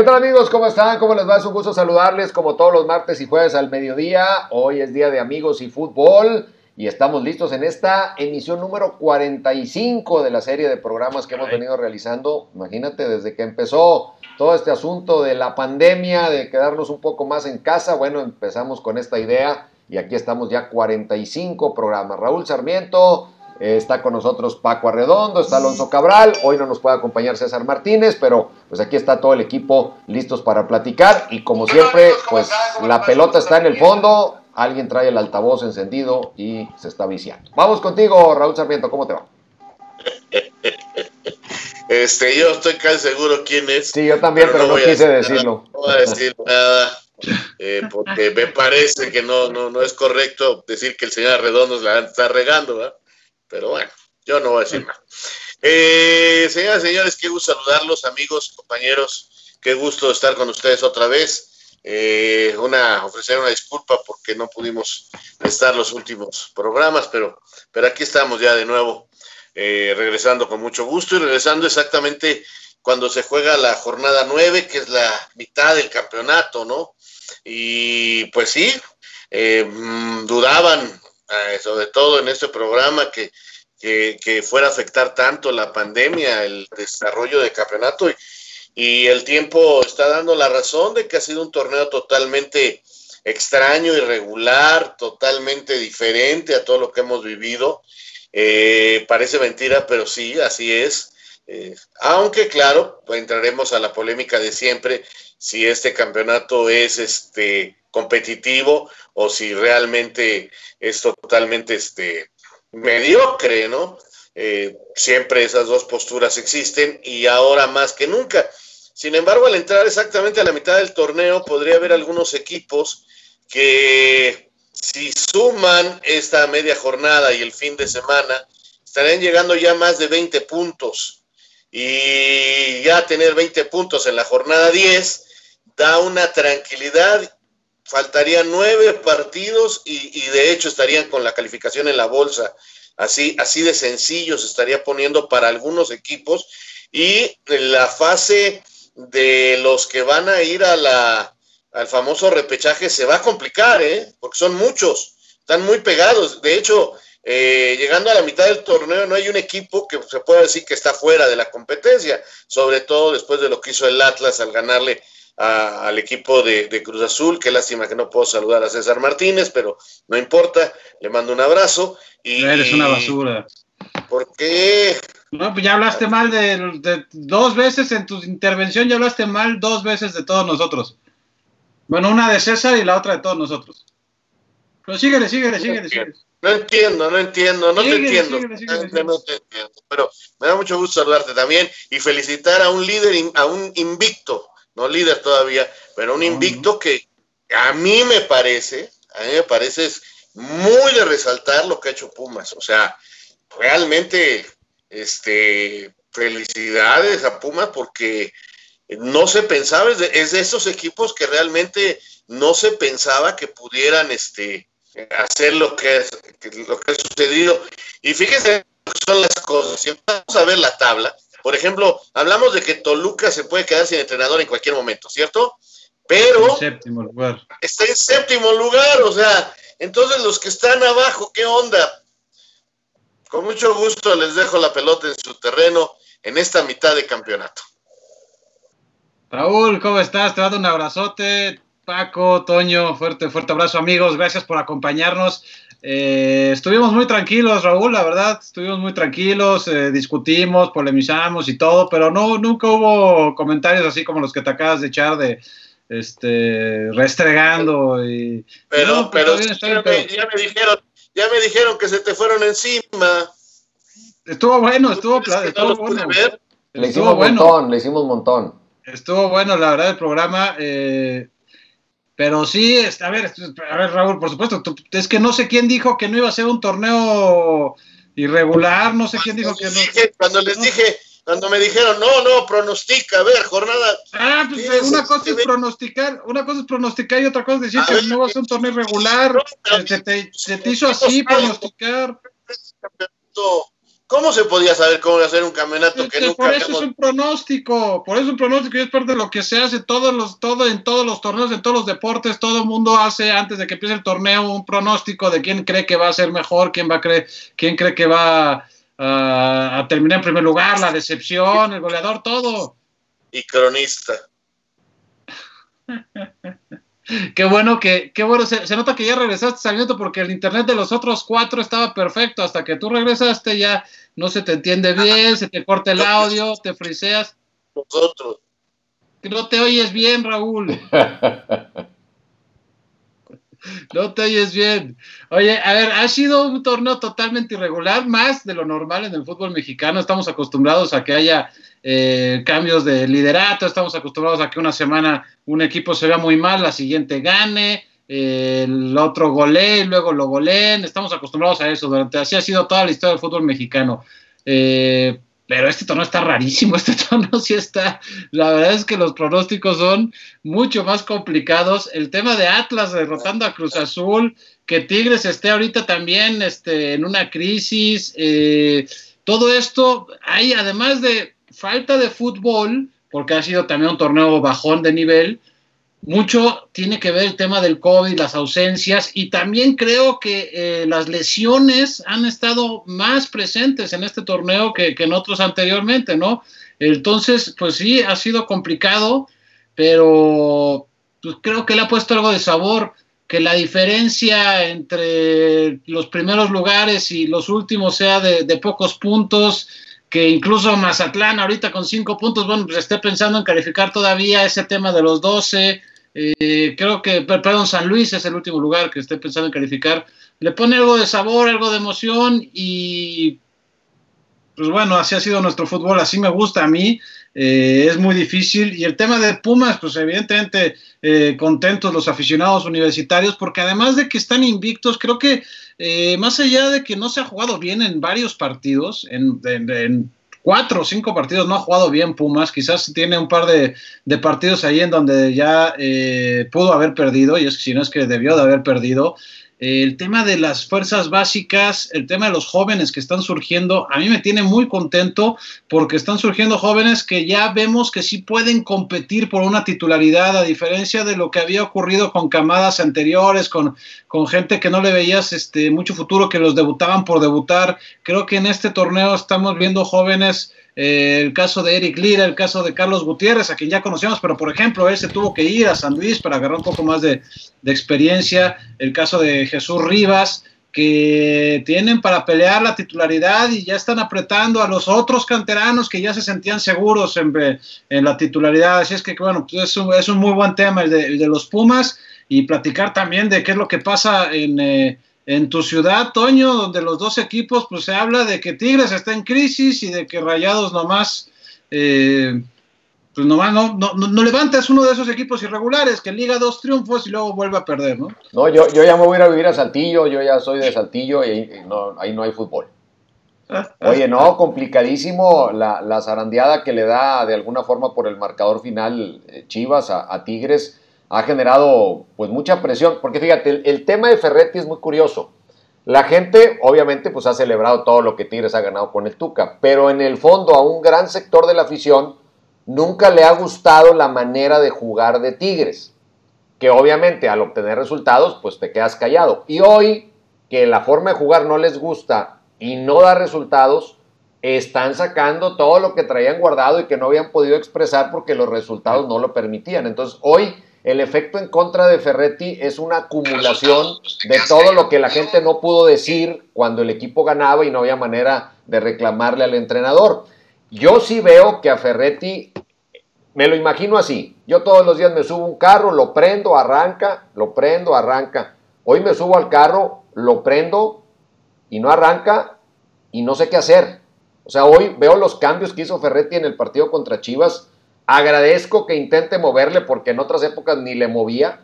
¿Qué tal amigos? ¿Cómo están? ¿Cómo les va? Es un gusto saludarles como todos los martes y jueves al mediodía. Hoy es día de amigos y fútbol y estamos listos en esta emisión número 45 de la serie de programas que hemos venido realizando. Imagínate, desde que empezó todo este asunto de la pandemia, de quedarnos un poco más en casa, bueno, empezamos con esta idea y aquí estamos ya 45 programas. Raúl Sarmiento, eh, está con nosotros Paco Arredondo, está Alonso Cabral, hoy no nos puede acompañar César Martínez, pero pues aquí está todo el equipo listos para platicar y como siempre, pues la pelota está en el fondo, alguien trae el altavoz encendido y se está viciando. Vamos contigo, Raúl Sarmiento, ¿cómo te va? Este, yo estoy casi seguro quién es. Sí, yo también, pero, no, quise decirlo. No voy a decir nada. Eh, porque me parece que no, no, no es correcto decir que el señor Arredondo la está regando, ¿verdad? Pero bueno, yo no voy a decir nada. Eh, señoras y señores, qué gusto saludarlos, amigos, compañeros. Qué gusto estar con ustedes otra vez. Eh, una, ofrecer una disculpa porque no pudimos estar los últimos programas, pero, pero aquí estamos ya de nuevo, eh, regresando con mucho gusto y regresando exactamente cuando se juega la jornada nueve, que es la mitad del campeonato, ¿no? Y pues sí, eh, mm, dudaban eh, sobre todo en este programa, que, que, fuera a afectar tanto la pandemia, el desarrollo del campeonato. Y, el tiempo está dando la razón de que ha sido un torneo totalmente extraño, irregular, totalmente diferente a todo lo que hemos vivido. Eh, parece mentira, pero sí, así es. Eh, aunque claro, entraremos a la polémica de siempre si este campeonato es este competitivo o si realmente es totalmente este, mediocre, ¿no? Eh, siempre esas dos posturas existen y ahora más que nunca. Sin embargo, al entrar exactamente a la mitad del torneo, podría haber algunos equipos que si suman esta media jornada y el fin de semana, estarían llegando ya más de 20 puntos. Y ya tener 20 puntos en la jornada 10 da una tranquilidad faltarían nueve partidos y, de hecho estarían con la calificación en la bolsa. Así, así de sencillo se estaría poniendo para algunos equipos. Y la fase de los que van a ir a la, al famoso repechaje se va a complicar, ¿eh? porque son muchos, están muy pegados. De hecho, eh, llegando a la mitad del torneo no hay un equipo que se pueda decir que está fuera de la competencia, sobre todo después de lo que hizo el Atlas al ganarle al equipo de, Cruz Azul. Qué lástima que no puedo saludar a César Martínez, pero no importa, le mando un abrazo. Y, Eres una basura. ¿Por qué? No, pues ya hablaste mal de, dos veces en tu intervención, ya hablaste mal dos veces de todos nosotros. Bueno, una de César y la otra de todos nosotros. Pero síguele, síguele, síguele, síguele. No entiendo, no entiendo, no te entiendo. No te entiendo. Pero me da mucho gusto saludarte también y felicitar a un líder, a un invicto no líder todavía, pero un invicto que a mí me parece, a mí me parece es muy de resaltar lo que ha hecho Pumas. O sea, realmente, este, felicidades a Pumas porque no se pensaba, es de, esos equipos que realmente no se pensaba que pudieran este, hacer lo que, lo que ha sucedido. Y fíjense, son las cosas. Si vamos a ver la tabla, por ejemplo, hablamos de que Toluca se puede quedar sin entrenador en cualquier momento, ¿cierto? Pero séptimo lugar. está en séptimo lugar, o sea, entonces los que están abajo, ¿qué onda? Con mucho gusto les dejo la pelota en su terreno en esta mitad de campeonato. Raúl, ¿cómo estás? Te mando un abrazote. Paco, Toño, fuerte, fuerte abrazo amigos, gracias por acompañarnos. Eh, estuvimos muy tranquilos, Raúl, la verdad, estuvimos muy tranquilos, eh, discutimos, polemizamos y todo, pero no, nunca hubo comentarios así como los que te acabas de echar de este restregando y pero, pues, pero, ya, me, dijeron, ya me dijeron que se te fueron encima. Estuvo bueno, estuvo, estuvo bueno. Le hicimos un montón, le hicimos un montón. Estuvo bueno, la verdad, el programa. Eh, pero sí, a ver, a ver, Raúl, por supuesto, es que no sé quién dijo que no iba a ser un torneo irregular, no sé quién dijo que no. cuando les dije, cuando me dijeron, no, no, pronostica, a ver, jornada. Ah, pues una cosa es pronosticar, una cosa es pronosticar y otra cosa es decir que no va a ser un torneo irregular. se, te, hizo así pronosticar. ¿Cómo se podía saber cómo hacer un campeonato que, nunca Por eso es un pronóstico, por eso es un pronóstico y es parte de lo que se hace todos los, todo, en todos los torneos, en todos los deportes, todo el mundo hace antes de que empiece el torneo un pronóstico de quién cree que va a ser mejor, quién va a creer, quién cree que va a, a terminar en primer lugar, la decepción, el goleador, todo. Y cronista. Qué bueno que, qué bueno, se, nota que ya regresaste saliendo porque el internet de los otros cuatro estaba perfecto, hasta que tú regresaste ya no se te entiende bien, se te corta el audio, te friseas. Nosotros. No te oyes bien, Raúl. No te oyes bien. Oye, a ver, ha sido un torneo totalmente irregular, más de lo normal en el fútbol mexicano. Estamos acostumbrados a que haya eh, cambios de liderato, estamos acostumbrados a que una semana un equipo se vea muy mal, la siguiente gane, eh, el otro golee luego lo goleen. Estamos acostumbrados a eso. Durante así ha sido toda la historia del fútbol mexicano. Eh, pero este torneo está rarísimo, este torneo sí está, la verdad es que los pronósticos son mucho más complicados. El tema de Atlas derrotando a Cruz Azul, que Tigres esté ahorita también este, en una crisis, eh, todo esto, hay además de falta de fútbol, porque ha sido también un torneo bajón de nivel, mucho tiene que ver el tema del COVID, las ausencias y también creo que eh, las lesiones han estado más presentes en este torneo que, en otros anteriormente, ¿no? Entonces, pues sí, ha sido complicado, pero pues creo que le ha puesto algo de sabor, que la diferencia entre los primeros lugares y los últimos sea de, pocos puntos, que incluso Mazatlán ahorita con cinco puntos, bueno, pues esté pensando en calificar todavía ese tema de los doce, eh, creo que, perdón, San Luis es el último lugar que estoy pensando en calificar. Le pone algo de sabor, algo de emoción y pues bueno, así ha sido nuestro fútbol, así me gusta a mí. Eh, es muy difícil. Y el tema de Pumas, pues evidentemente eh, contentos los aficionados universitarios, porque además de que están invictos, creo que más allá de que no se ha jugado bien en varios partidos, en, en cuatro o cinco partidos no ha jugado bien Pumas, quizás tiene un par de, partidos ahí en donde ya eh, pudo haber perdido, y es que si no es que debió de haber perdido, el tema de las fuerzas básicas, el tema de los jóvenes que están surgiendo, a mí me tiene muy contento porque están surgiendo jóvenes que ya vemos que sí pueden competir por una titularidad, a diferencia de lo que había ocurrido con camadas anteriores, con, con gente que no le veías este, mucho futuro, que los debutaban por debutar. Creo que en este torneo estamos viendo jóvenes eh, el caso de Eric Lira, el caso de Carlos Gutiérrez, a quien ya conocíamos, pero por ejemplo, él se tuvo que ir a San Luis para agarrar un poco más de, experiencia, el caso de Jesús Rivas, que tienen para pelear la titularidad y ya están apretando a los otros canteranos que ya se sentían seguros en, la titularidad. Así es que, bueno, pues es, un, es un muy buen tema el de, los Pumas y platicar también de qué es lo que pasa en... Eh, en tu ciudad, Toño, donde los dos equipos, pues se habla de que Tigres está en crisis y de que Rayados nomás, eh, pues nomás no, no, no, levantas uno de esos equipos irregulares, que liga dos triunfos y luego vuelve a perder, ¿no? No, yo, ya me voy a ir a vivir a Saltillo, yo ya soy de Saltillo y, ahí no hay fútbol. Oye, no, complicadísimo la, zarandeada que le da de alguna forma por el marcador final eh, Chivas a Tigres ha generado pues mucha presión, porque fíjate, el, tema de Ferretti es muy curioso. La gente obviamente pues ha celebrado todo lo que Tigres ha ganado con el Tuca, pero en el fondo a un gran sector de la afición nunca le ha gustado la manera de jugar de Tigres, que obviamente al obtener resultados pues te quedas callado. Y hoy que la forma de jugar no les gusta y no da resultados, están sacando todo lo que traían guardado y que no habían podido expresar porque los resultados no lo permitían. Entonces hoy el efecto en contra de Ferretti es una acumulación de todo lo que la gente no pudo decir cuando el equipo ganaba y no había manera de reclamarle al entrenador. Yo sí veo que a Ferretti, me lo imagino así, yo todos los días me subo un carro, lo prendo, arranca, lo prendo, arranca. Hoy me subo al carro, lo prendo y no arranca y no sé qué hacer. O sea, hoy veo los cambios que hizo Ferretti en el partido contra Chivas Agradezco que intente moverle porque en otras épocas ni le movía,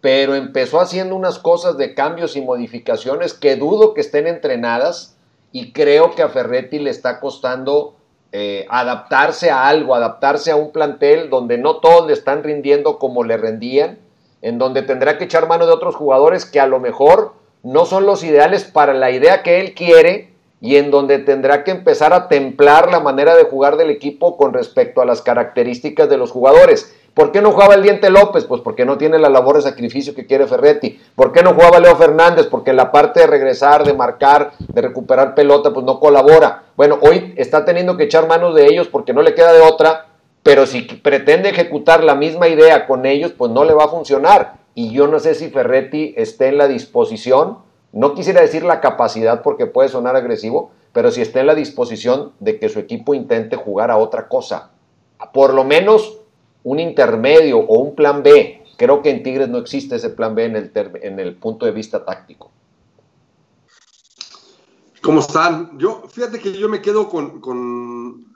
pero empezó haciendo unas cosas de cambios y modificaciones que dudo que estén entrenadas y creo que a Ferretti le está costando eh, adaptarse a algo, adaptarse a un plantel donde no todos le están rindiendo como le rendían, en donde tendrá que echar mano de otros jugadores que a lo mejor no son los ideales para la idea que él quiere y en donde tendrá que empezar a templar la manera de jugar del equipo con respecto a las características de los jugadores. ¿Por qué no jugaba el Diente López? Pues porque no tiene la labor de sacrificio que quiere Ferretti. ¿Por qué no jugaba Leo Fernández? Porque la parte de regresar, de marcar, de recuperar pelota, pues no colabora. Bueno, hoy está teniendo que echar manos de ellos porque no le queda de otra, pero si pretende ejecutar la misma idea con ellos, pues no le va a funcionar. Y yo no sé si Ferretti esté en la disposición, no quisiera decir la capacidad porque puede sonar agresivo, pero si esté en la disposición de que su equipo intente jugar a otra cosa. Por lo menos un intermedio o un plan B. Creo que en Tigres no existe ese plan B en el, en el punto de vista táctico. ¿Cómo están? Yo, fíjate que yo me quedo con, con,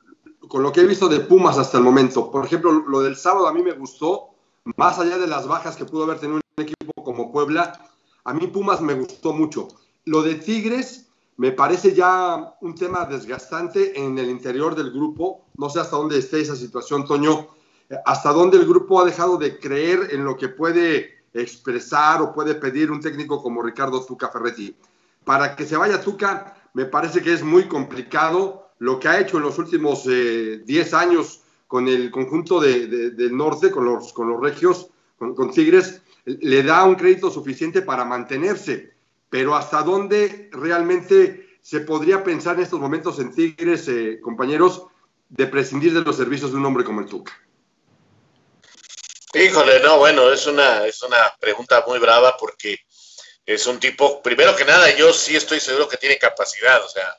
con, lo que he visto de Pumas hasta el momento. Por ejemplo, lo del sábado a mí me gustó, más allá de las bajas que pudo haber tenido un equipo como Puebla, a mí Pumas me gustó mucho. Lo de Tigres me parece ya un tema desgastante en el interior del grupo. No sé hasta dónde esté esa situación, Toño hasta dónde el grupo ha dejado de creer en lo que puede expresar o puede pedir un técnico como Ricardo Tuca Ferretti. Para que se vaya Tuca, me parece que es muy complicado lo que ha hecho en los últimos 10 eh, años con el conjunto del norte, con los, con los regios, con, Tigres, le da un crédito suficiente para mantenerse. Pero hasta dónde realmente se podría pensar en estos momentos en Tigres, eh, compañeros, de prescindir de los servicios de un hombre como el Tuca. Híjole, no, bueno, es una, es una pregunta muy brava porque es un tipo, primero que nada, yo sí estoy seguro que tiene capacidad, o sea,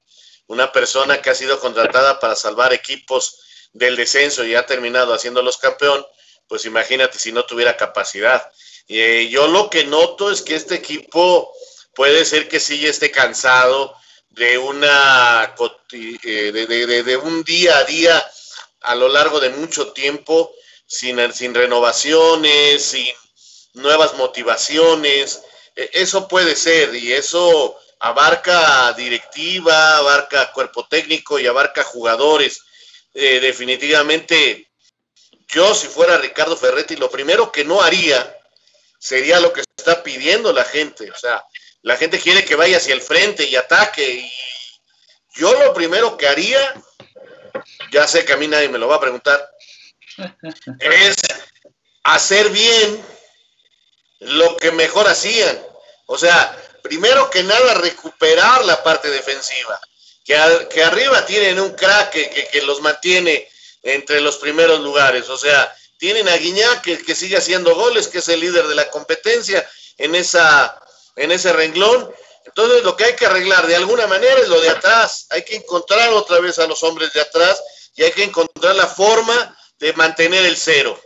una persona que ha sido contratada para salvar equipos del descenso y ha terminado haciéndolos campeón, pues imagínate si no tuviera capacidad. Eh, yo lo que noto es que este equipo puede ser que sí esté cansado de una eh, de, de un día a día a lo largo de mucho tiempo sin, sin renovaciones, sin nuevas motivaciones. E, eso puede ser y eso abarca directiva, abarca cuerpo técnico y abarca jugadores. Eh, definitivamente, yo si fuera Ricardo Ferretti, lo primero que no haría sería lo que está pidiendo la gente. O sea, la gente quiere que vaya hacia el frente y ataque. Y yo lo primero que haría, ya sé que a mí nadie me lo va a preguntar, es hacer bien lo que mejor hacían. O sea, primero que nada, recuperar la parte defensiva. Que, que arriba tienen un crack que, los mantiene entre los primeros lugares. O sea, tienen a Guiñac que, que, sigue haciendo goles, que es el líder de la competencia en, esa, en ese renglón. Entonces, lo que hay que arreglar de alguna manera es lo de atrás. Hay que encontrar otra vez a los hombres de atrás y hay que encontrar la forma de mantener el cero.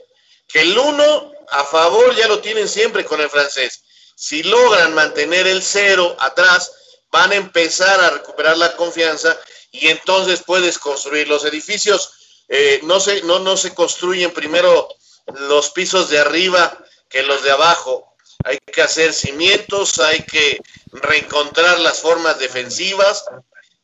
Que el uno a favor ya lo tienen siempre con el francés. Si logran mantener el cero atrás, van a empezar a recuperar la confianza y entonces puedes construir los edificios. Eh, no, se, no, no se construyen primero los pisos de arriba que los de abajo. Hay que hacer cimientos, hay que reencontrar las formas defensivas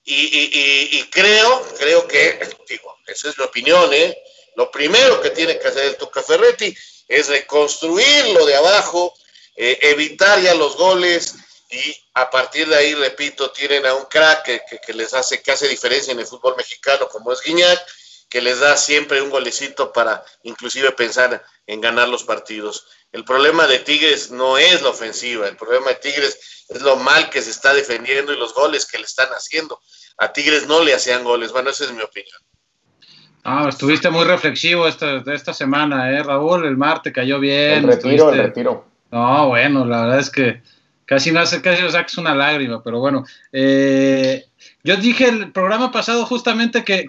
y, y creo, creo que, digo, esa es mi opinión, ¿eh? Lo primero que tiene que hacer el Tuca Ferretti es reconstruir lo de abajo, eh, evitar ya los goles y a partir de ahí, repito, tienen a un crack que, les hace, que hace diferencia en el fútbol mexicano como es Guiñac, que les da siempre un golecito para inclusive pensar en ganar los partidos. El problema de Tigres no es la ofensiva, el problema de Tigres es lo mal que se está defendiendo y los goles que le están haciendo. A Tigres no le hacían goles, bueno, esa es mi opinión. Ah, estuviste muy reflexivo esta, esta semana, ¿eh, Raúl? El martes cayó bien. El retiro, el retiro. No, bueno, la verdad es que casi me hace, casi saques una lágrima, pero bueno. Eh, yo dije el programa pasado justamente que,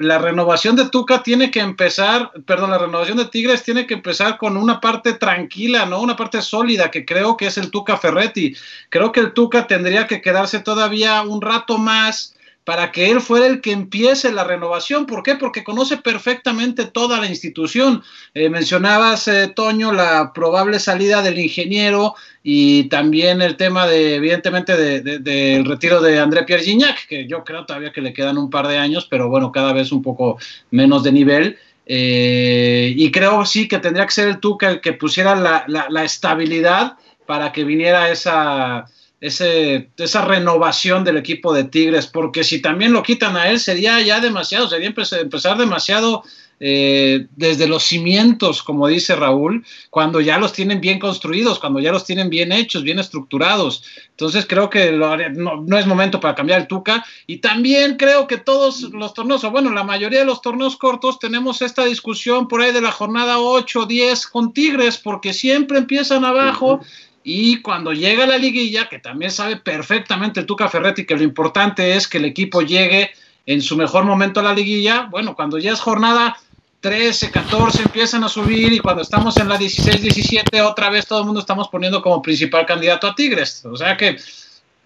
la renovación de Tuca tiene que empezar, perdón, la renovación de Tigres tiene que empezar con una parte tranquila, ¿no? Una parte sólida, que creo que es el Tuca Ferretti. Creo que el Tuca tendría que quedarse todavía un rato más para que él fuera el que empiece la renovación. ¿Por qué? Porque conoce perfectamente toda la institución. Eh, mencionabas, eh, Toño, la probable salida del ingeniero y también el tema de, evidentemente, del retiro de André Pierre Gignac, que yo creo todavía que le quedan un par de años, pero bueno, cada vez un poco menos de nivel. Eh, y creo sí que tendría que ser el Tuca el que pusiera la, la estabilidad para que viniera esa ese, esa renovación del equipo de Tigres, porque si también lo quitan a él sería ya demasiado, sería empezar demasiado eh, desde los cimientos, como dice Raúl, cuando ya los tienen bien construidos, cuando ya los tienen bien hechos, bien estructurados. Entonces creo que no, es momento para cambiar el Tuca. Y también creo que todos los torneos, o bueno, la mayoría de los torneos cortos, tenemos esta discusión por ahí de la jornada 8, 10 con Tigres, porque siempre empiezan abajo. Y cuando llega la liguilla, que también sabe perfectamente Tuca Ferretti que lo importante es que el equipo llegue en su mejor momento a la liguilla, bueno, cuando ya es jornada 13, 14 empiezan a subir y cuando estamos en la 16, 17 otra vez todo el mundo estamos poniendo como principal candidato a Tigres. O sea que,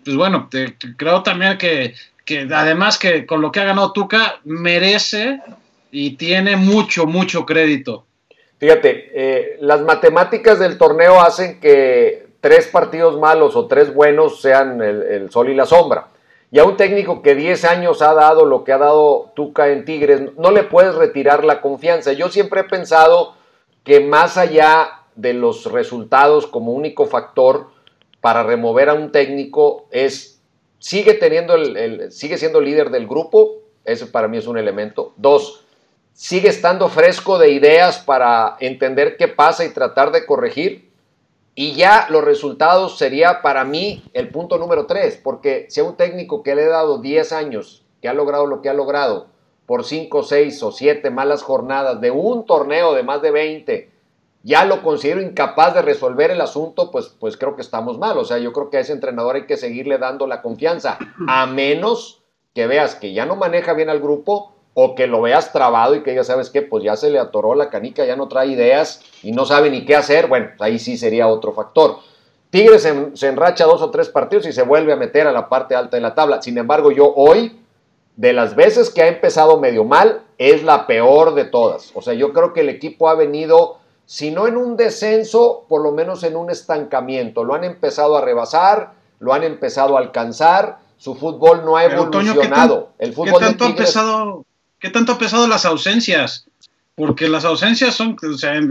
pues bueno, creo también que, que además que con lo que ha ganado Tuca merece y tiene mucho, mucho crédito. Fíjate, eh, las matemáticas del torneo hacen que tres partidos malos o tres buenos sean el, sol y la sombra. Y a un técnico que 10 años ha dado lo que ha dado Tuca en Tigres, no le puedes retirar la confianza. Yo siempre he pensado que más allá de los resultados como único factor para remover a un técnico es sigue teniendo el, sigue siendo líder del grupo, ese para mí es un elemento. Dos, sigue estando fresco de ideas para entender qué pasa y tratar de corregir. Y ya los resultados sería para mí el punto número tres, porque si a un técnico que le he dado 10 años, que ha logrado lo que ha logrado, por 5, 6 o 7 malas jornadas de un torneo de más de 20, ya lo considero incapaz de resolver el asunto, pues, pues creo que estamos mal. O sea, yo creo que a ese entrenador hay que seguirle dando la confianza, a menos que veas que ya no maneja bien al grupo o que lo veas trabado y que ya sabes que pues ya se le atoró la canica, ya no trae ideas y no sabe ni qué hacer, bueno, ahí sí sería otro factor. Tigres se, enracha dos o tres partidos y se vuelve a meter a la parte alta de la tabla. Sin embargo, yo hoy, de las veces que ha empezado medio mal, es la peor de todas. O sea, yo creo que el equipo ha venido, si no en un descenso, por lo menos en un estancamiento. Lo han empezado a rebasar, lo han empezado a alcanzar, su fútbol no ha evolucionado. el fútbol tanto ha empezado ¿Qué tanto ha pesado las ausencias? Porque las ausencias son,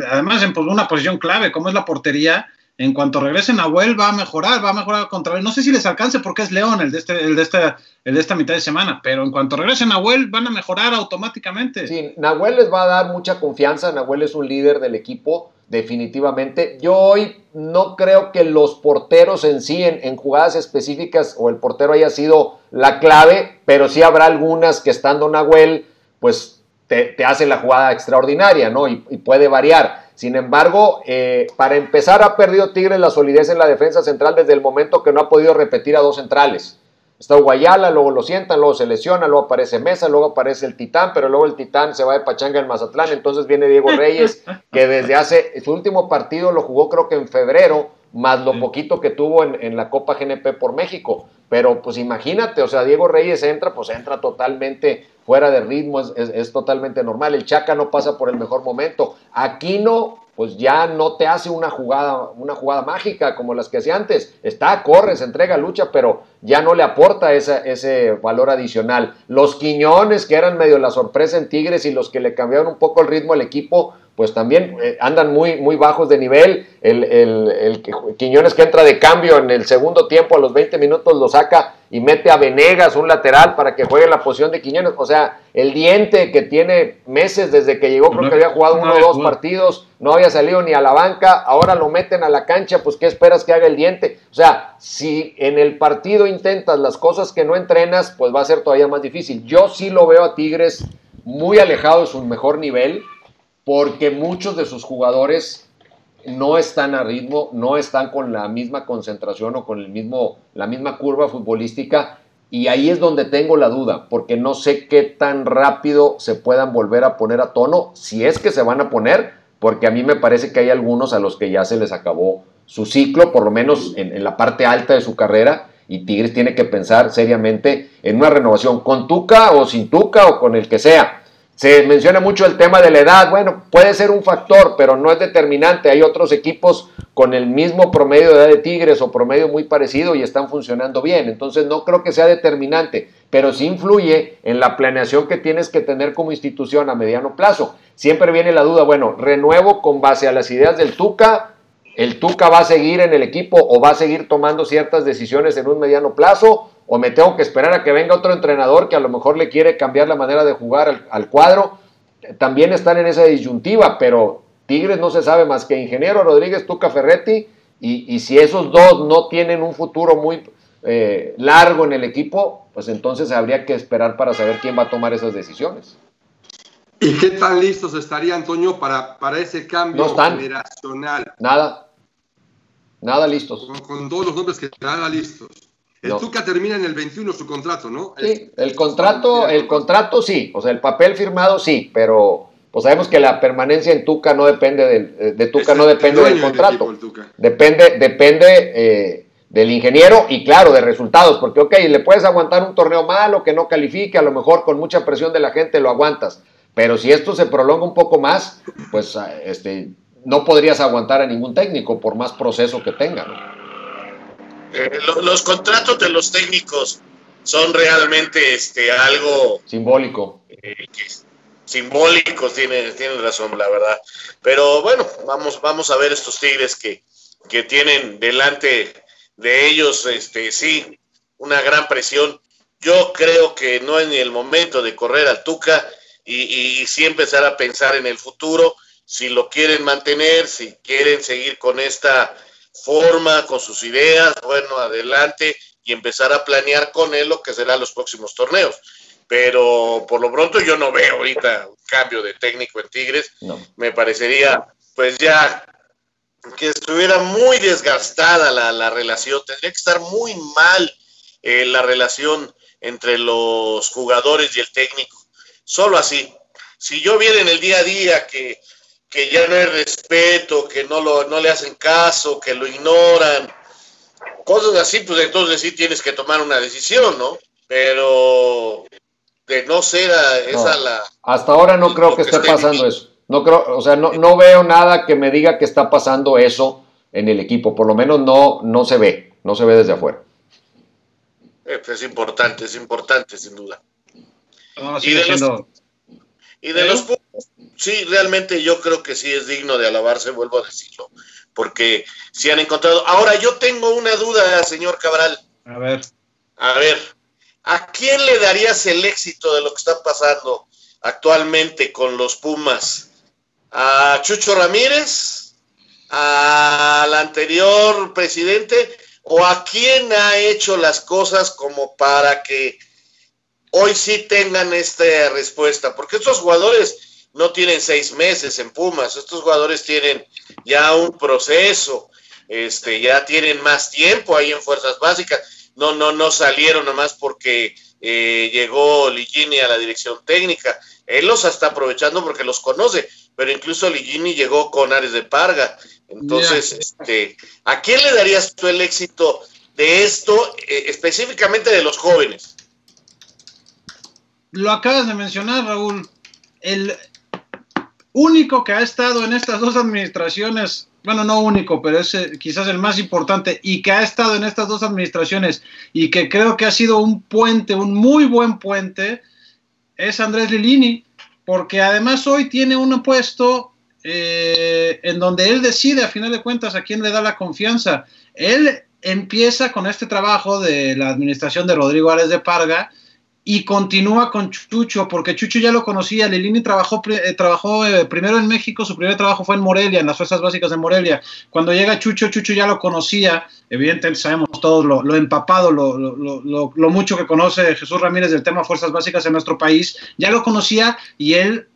además en pues, una posición clave, como es la portería, en cuanto regresen Nahuel va a mejorar, va a mejorar contra él. No sé si les alcance porque es León el de, este, el de, esta, el de esta mitad de semana, pero en cuanto regresen Nahuel van a mejorar automáticamente. Sí, Nahuel les va a dar mucha confianza, Nahuel es un líder del equipo, definitivamente. Yo hoy no creo que los porteros en sí, en, en jugadas específicas, o el portero haya sido la clave, pero sí habrá algunas que estando Nahuel pues te, hace la jugada extraordinaria, ¿no? Y, puede variar. Sin embargo, eh, para empezar ha perdido Tigres la solidez en la defensa central desde el momento que no ha podido repetir a dos centrales. Está Guayala, luego lo sientan, luego se lesiona, luego aparece Mesa, luego aparece el Titán, pero luego el Titán se va de Pachanga en Mazatlán, entonces viene Diego Reyes, que desde hace su último partido lo jugó creo que en febrero, más lo poquito que tuvo en, en, la Copa GNP por México. Pero pues imagínate, o sea, Diego Reyes entra, pues entra totalmente fuera de ritmo, es, totalmente normal. El Chaca no pasa por el mejor momento. Aquino, pues ya no te hace una jugada, una jugada mágica como las que hacía antes. Está, corre, se entrega, lucha, pero ya no le aporta ese valor adicional. Los Quiñones, que eran medio la sorpresa en Tigres y los que le cambiaron un poco el ritmo al equipo, pues también eh, andan muy, muy bajos de nivel. El, el, Quiñones que entra de cambio en el segundo tiempo, a los 20 minutos lo saca y mete a Venegas, un lateral, para que juegue la posición de Quiñones. O sea, el diente que tiene meses desde que llegó, creo que había jugado uno o dos partidos, no había salido ni a la banca, ahora lo meten a la cancha, pues ¿qué esperas que haga el diente? O sea, si en el partido intentas las cosas que no entrenas, pues va a ser todavía más difícil. Yo sí lo veo a Tigres muy alejado de su mejor nivel porque muchos de sus jugadores no están a ritmo, no están con la misma concentración o con el mismo, la misma curva futbolística. Y ahí es donde tengo la duda, porque no sé qué tan rápido se puedan volver a poner a tono, si es que se van a poner, porque a mí me parece que hay algunos a los que ya se les acabó su ciclo, por lo menos en, en la parte alta de su carrera, y Tigres tiene que pensar seriamente en una renovación con Tuca o sin Tuca o con el que sea. Se menciona mucho el tema de la edad. Bueno, puede ser un factor, pero no es determinante. Hay otros equipos con el mismo promedio de edad de Tigres o promedio muy parecido y están funcionando bien. Entonces no creo que sea determinante, pero sí influye en la planeación que tienes que tener como institución a mediano plazo. Siempre viene la duda, bueno, renuevo con base a las ideas del Tuca ¿El Tuca va a seguir en el equipo o va a seguir tomando ciertas decisiones en un mediano plazo? ¿O me tengo que esperar a que venga otro entrenador que a lo mejor le quiere cambiar la manera de jugar al, cuadro? También están en esa disyuntiva, pero Tigres no se sabe más que Ingeniero Rodríguez, Tuca Ferretti, y, si esos dos no tienen un futuro muy eh, largo en el equipo, pues entonces habría que esperar para saber quién va a tomar esas decisiones. ¿Y qué tan listos estaría Antonio para, para ese cambio generacional? Nada. Nada listos. Con, todos los nombres que nada listos. El Tuca termina en el 21 su contrato, ¿no? Sí, el contrato, el contrato sí, o sea, el papel firmado sí, pero pues sabemos que la permanencia en Tuca no depende del, de Tuca, no depende del contrato. depende, depende eh, del ingeniero y claro, de resultados, porque ok, le puedes aguantar un torneo malo que no califique, a lo mejor con mucha presión de la gente lo aguantas, pero si esto se prolonga un poco más, pues ah, este, no podrías aguantar a ningún técnico por más proceso que tenga. Eh, los contratos de los técnicos son realmente este, algo simbólico. Eh, simbólicos, tienen, razón, la verdad. Pero bueno, vamos, vamos a ver estos Tigres que, que tienen delante de ellos, este, sí, una gran presión. Yo creo que no es ni el momento de correr al Tuca y, y, sí empezar a pensar en el futuro, si lo quieren mantener, si quieren seguir con esta forma, con sus ideas, bueno, adelante y empezar a planear con él lo que serán los próximos torneos. Pero por lo pronto yo no veo ahorita un cambio de técnico en Tigres. Me parecería, pues ya que estuviera muy desgastada la, relación, tendría que estar muy mal eh, la relación entre los jugadores y el técnico. Solo así. Si yo viera en el día a día que, ya no hay respeto, que no, lo, no le hacen caso, que lo ignoran, cosas así, pues entonces sí tienes que tomar una decisión, ¿no? Pero de no ser esa la... Hasta ahora no creo que esté pasando eso. No creo, o sea, no, no veo nada que me diga que está pasando eso en el equipo. Por lo menos no, no se ve, no se ve desde afuera. Es importante, es importante, sin duda y, de los, y de los sí, realmente yo creo que sí es digno de alabarse, vuelvo a decirlo, porque si han encontrado. Ahora yo tengo una duda, señor Cabral. A ver. A ver, ¿a quién le darías el éxito de lo que está pasando actualmente con los Pumas? ¿A Chucho Ramírez? ¿Al anterior presidente? ¿O a quién ha hecho las cosas como para que hoy sí tengan esta respuesta, porque estos jugadores no tienen seis meses en Pumas, estos jugadores tienen ya un proceso, este, ya tienen más tiempo ahí en fuerzas básicas, no, no, no salieron nomás porque eh, llegó Ligini a la dirección técnica, él los está aprovechando porque los conoce, pero incluso Ligini llegó con Ares de Parga, entonces, este, ¿a quién le darías tú el éxito de esto, eh, específicamente de los jóvenes? Lo acabas de mencionar, Raúl. El único que ha estado en estas dos administraciones, bueno, no único, pero es eh, quizás el más importante, y que ha estado en estas dos administraciones y que creo que ha sido un puente, un muy buen puente, es Andrés Lilini, porque además hoy tiene un puesto eh, en donde él decide, a final de cuentas, a quién le da la confianza. Él empieza con este trabajo de la administración de Rodrigo Árez de Parga, y continúa con Chucho, porque Chucho ya lo conocía, Lilini trabajó, eh, trabajó eh, primero en México, su primer trabajo fue en Morelia, en las Fuerzas Básicas de Morelia. Cuando llega Chucho, Chucho ya lo conocía, evidentemente sabemos todos lo, empapado, lo, lo, mucho que conoce Jesús Ramírez del tema Fuerzas Básicas en nuestro país, ya lo conocía y él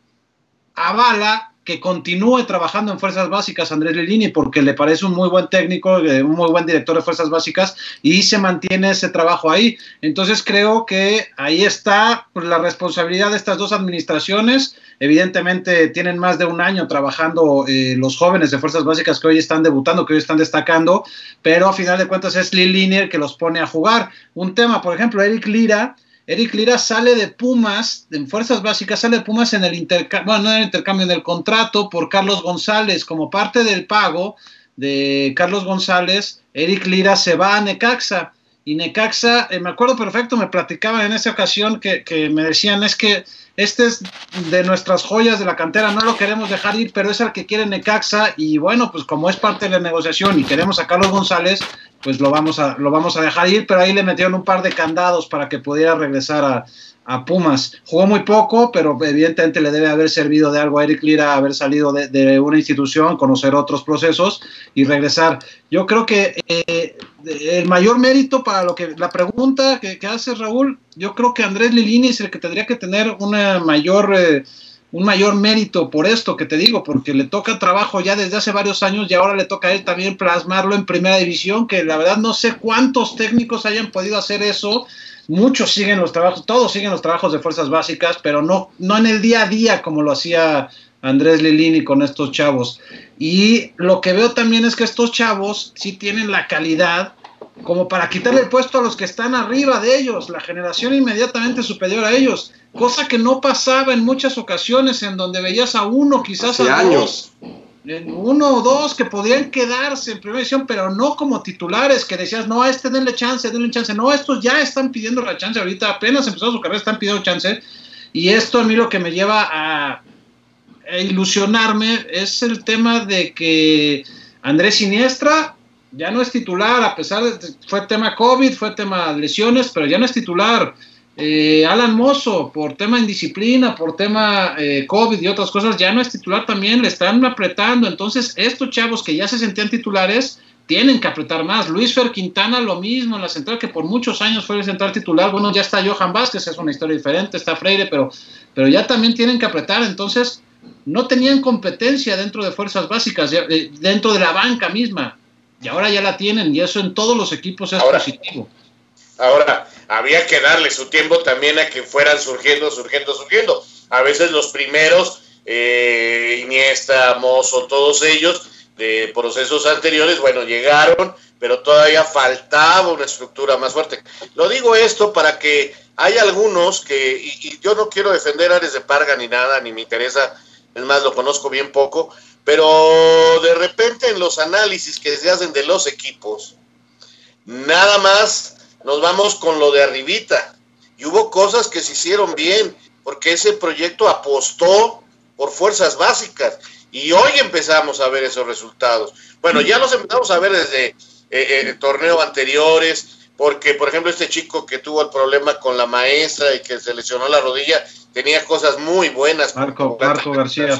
avala que continúe trabajando en Fuerzas Básicas Andrés Lilini porque le parece un muy buen técnico, eh, un muy buen director de Fuerzas Básicas y se mantiene ese trabajo ahí. Entonces creo que ahí está pues, la responsabilidad de estas dos administraciones. Evidentemente tienen más de un año trabajando eh, los jóvenes de Fuerzas Básicas que hoy están debutando, que hoy están destacando, pero a final de cuentas es Lilini el que los pone a jugar. Un tema, por ejemplo, Eric Lira Eric Lira sale de Pumas, en Fuerzas Básicas, sale de Pumas en el intercambio, bueno, no en el intercambio, en el contrato por Carlos González. Como parte del pago de Carlos González, Eric Lira se va a Necaxa. Y Necaxa, eh, me acuerdo perfecto, me platicaban en esa ocasión que, que, me decían, es que este es de nuestras joyas de la cantera, no lo queremos dejar ir, pero es el que quiere Necaxa y bueno, pues como es parte de la negociación y queremos a Carlos González, pues lo vamos a, lo vamos a dejar ir, pero ahí le metieron un par de candados para que pudiera regresar a, a Pumas. Jugó muy poco, pero evidentemente le debe haber servido de algo a Eric Lira haber salido de, una institución, conocer otros procesos y regresar. Yo creo que eh, el mayor mérito para lo que la pregunta que, que, hace Raúl, yo creo que Andrés Lilini es el que tendría que tener una mayor eh, un mayor mérito por esto que te digo, porque le toca trabajo ya desde hace varios años y ahora le toca a él también plasmarlo en primera división, que la verdad no sé cuántos técnicos hayan podido hacer eso muchos siguen los trabajos, todos siguen los trabajos de fuerzas básicas, pero no, no en el día a día como lo hacía Andrés Lilini con estos chavos. Y lo que veo también es que estos chavos sí tienen la calidad como para quitarle el puesto a los que están arriba de ellos, la generación inmediatamente superior a ellos, cosa que no pasaba en muchas ocasiones en donde veías a uno, quizás Hace a años. Uno o dos que podían quedarse en primera división, pero no como titulares, que decías, no, a este denle chance, denle chance. No, estos ya están pidiendo la chance ahorita, apenas empezó su carrera, están pidiendo chance. Y esto a mí lo que me lleva a, a ilusionarme es el tema de que Andrés Siniestra ya no es titular, a pesar de fue tema COVID, fue tema lesiones, pero ya no es titular. Eh, Alan Mozo, por tema indisciplina, por tema eh, COVID y otras cosas, ya no es titular también, le están apretando. Entonces, estos chavos que ya se sentían titulares, tienen que apretar más. Luis Fer Quintana, lo mismo en la central, que por muchos años fue el central titular. Bueno, ya está Johan Vázquez, es una historia diferente, está Freire, pero, pero ya también tienen que apretar. Entonces, no tenían competencia dentro de fuerzas básicas, eh, dentro de la banca misma. Y ahora ya la tienen, y eso en todos los equipos es ahora, positivo. Ahora, había que darle su tiempo también a que fueran surgiendo, surgiendo, surgiendo. A veces los primeros, eh, Iniesta, Mozo, todos ellos, de procesos anteriores, bueno, llegaron, pero todavía faltaba una estructura más fuerte. Lo digo esto para que hay algunos que, y, y yo no quiero defender Ares de Parga ni nada, ni me interesa, es más, lo conozco bien poco, pero de repente en los análisis que se hacen de los equipos, nada más nos vamos con lo de arribita. Y hubo cosas que se hicieron bien, porque ese proyecto apostó por fuerzas básicas. Y hoy empezamos a ver esos resultados. Bueno, ya los empezamos a ver desde eh, eh, torneos anteriores, porque, por ejemplo, este chico que tuvo el problema con la maestra y que se lesionó la rodilla, tenía cosas muy buenas. Marco, Marco García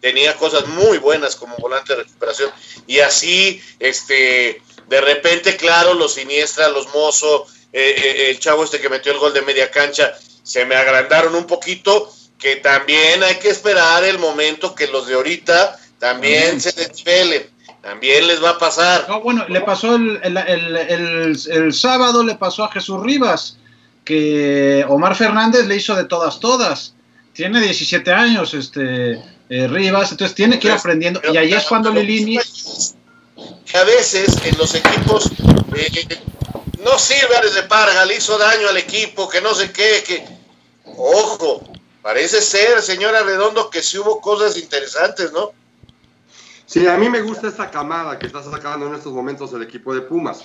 tenía cosas muy buenas como volante de recuperación y así este de repente claro los siniestra los mozo eh, eh, el chavo este que metió el gol de media cancha se me agrandaron un poquito que también hay que esperar el momento que los de ahorita también se desvelen también les va a pasar no, bueno le pasó el, el, el, el, sábado le pasó a Jesús Rivas que Omar Fernández le hizo de todas todas tiene 17 años este eh, Rivas, entonces tiene que ir aprendiendo. Pero, y ahí es cuando Lilini. Que a veces en los equipos eh, no sirve a de Parga, le hizo daño al equipo, que no sé qué, que. Ojo, parece ser, señora Redondo, que sí hubo cosas interesantes, ¿no? Sí, a mí me gusta esta camada que está sacando en estos momentos el equipo de Pumas.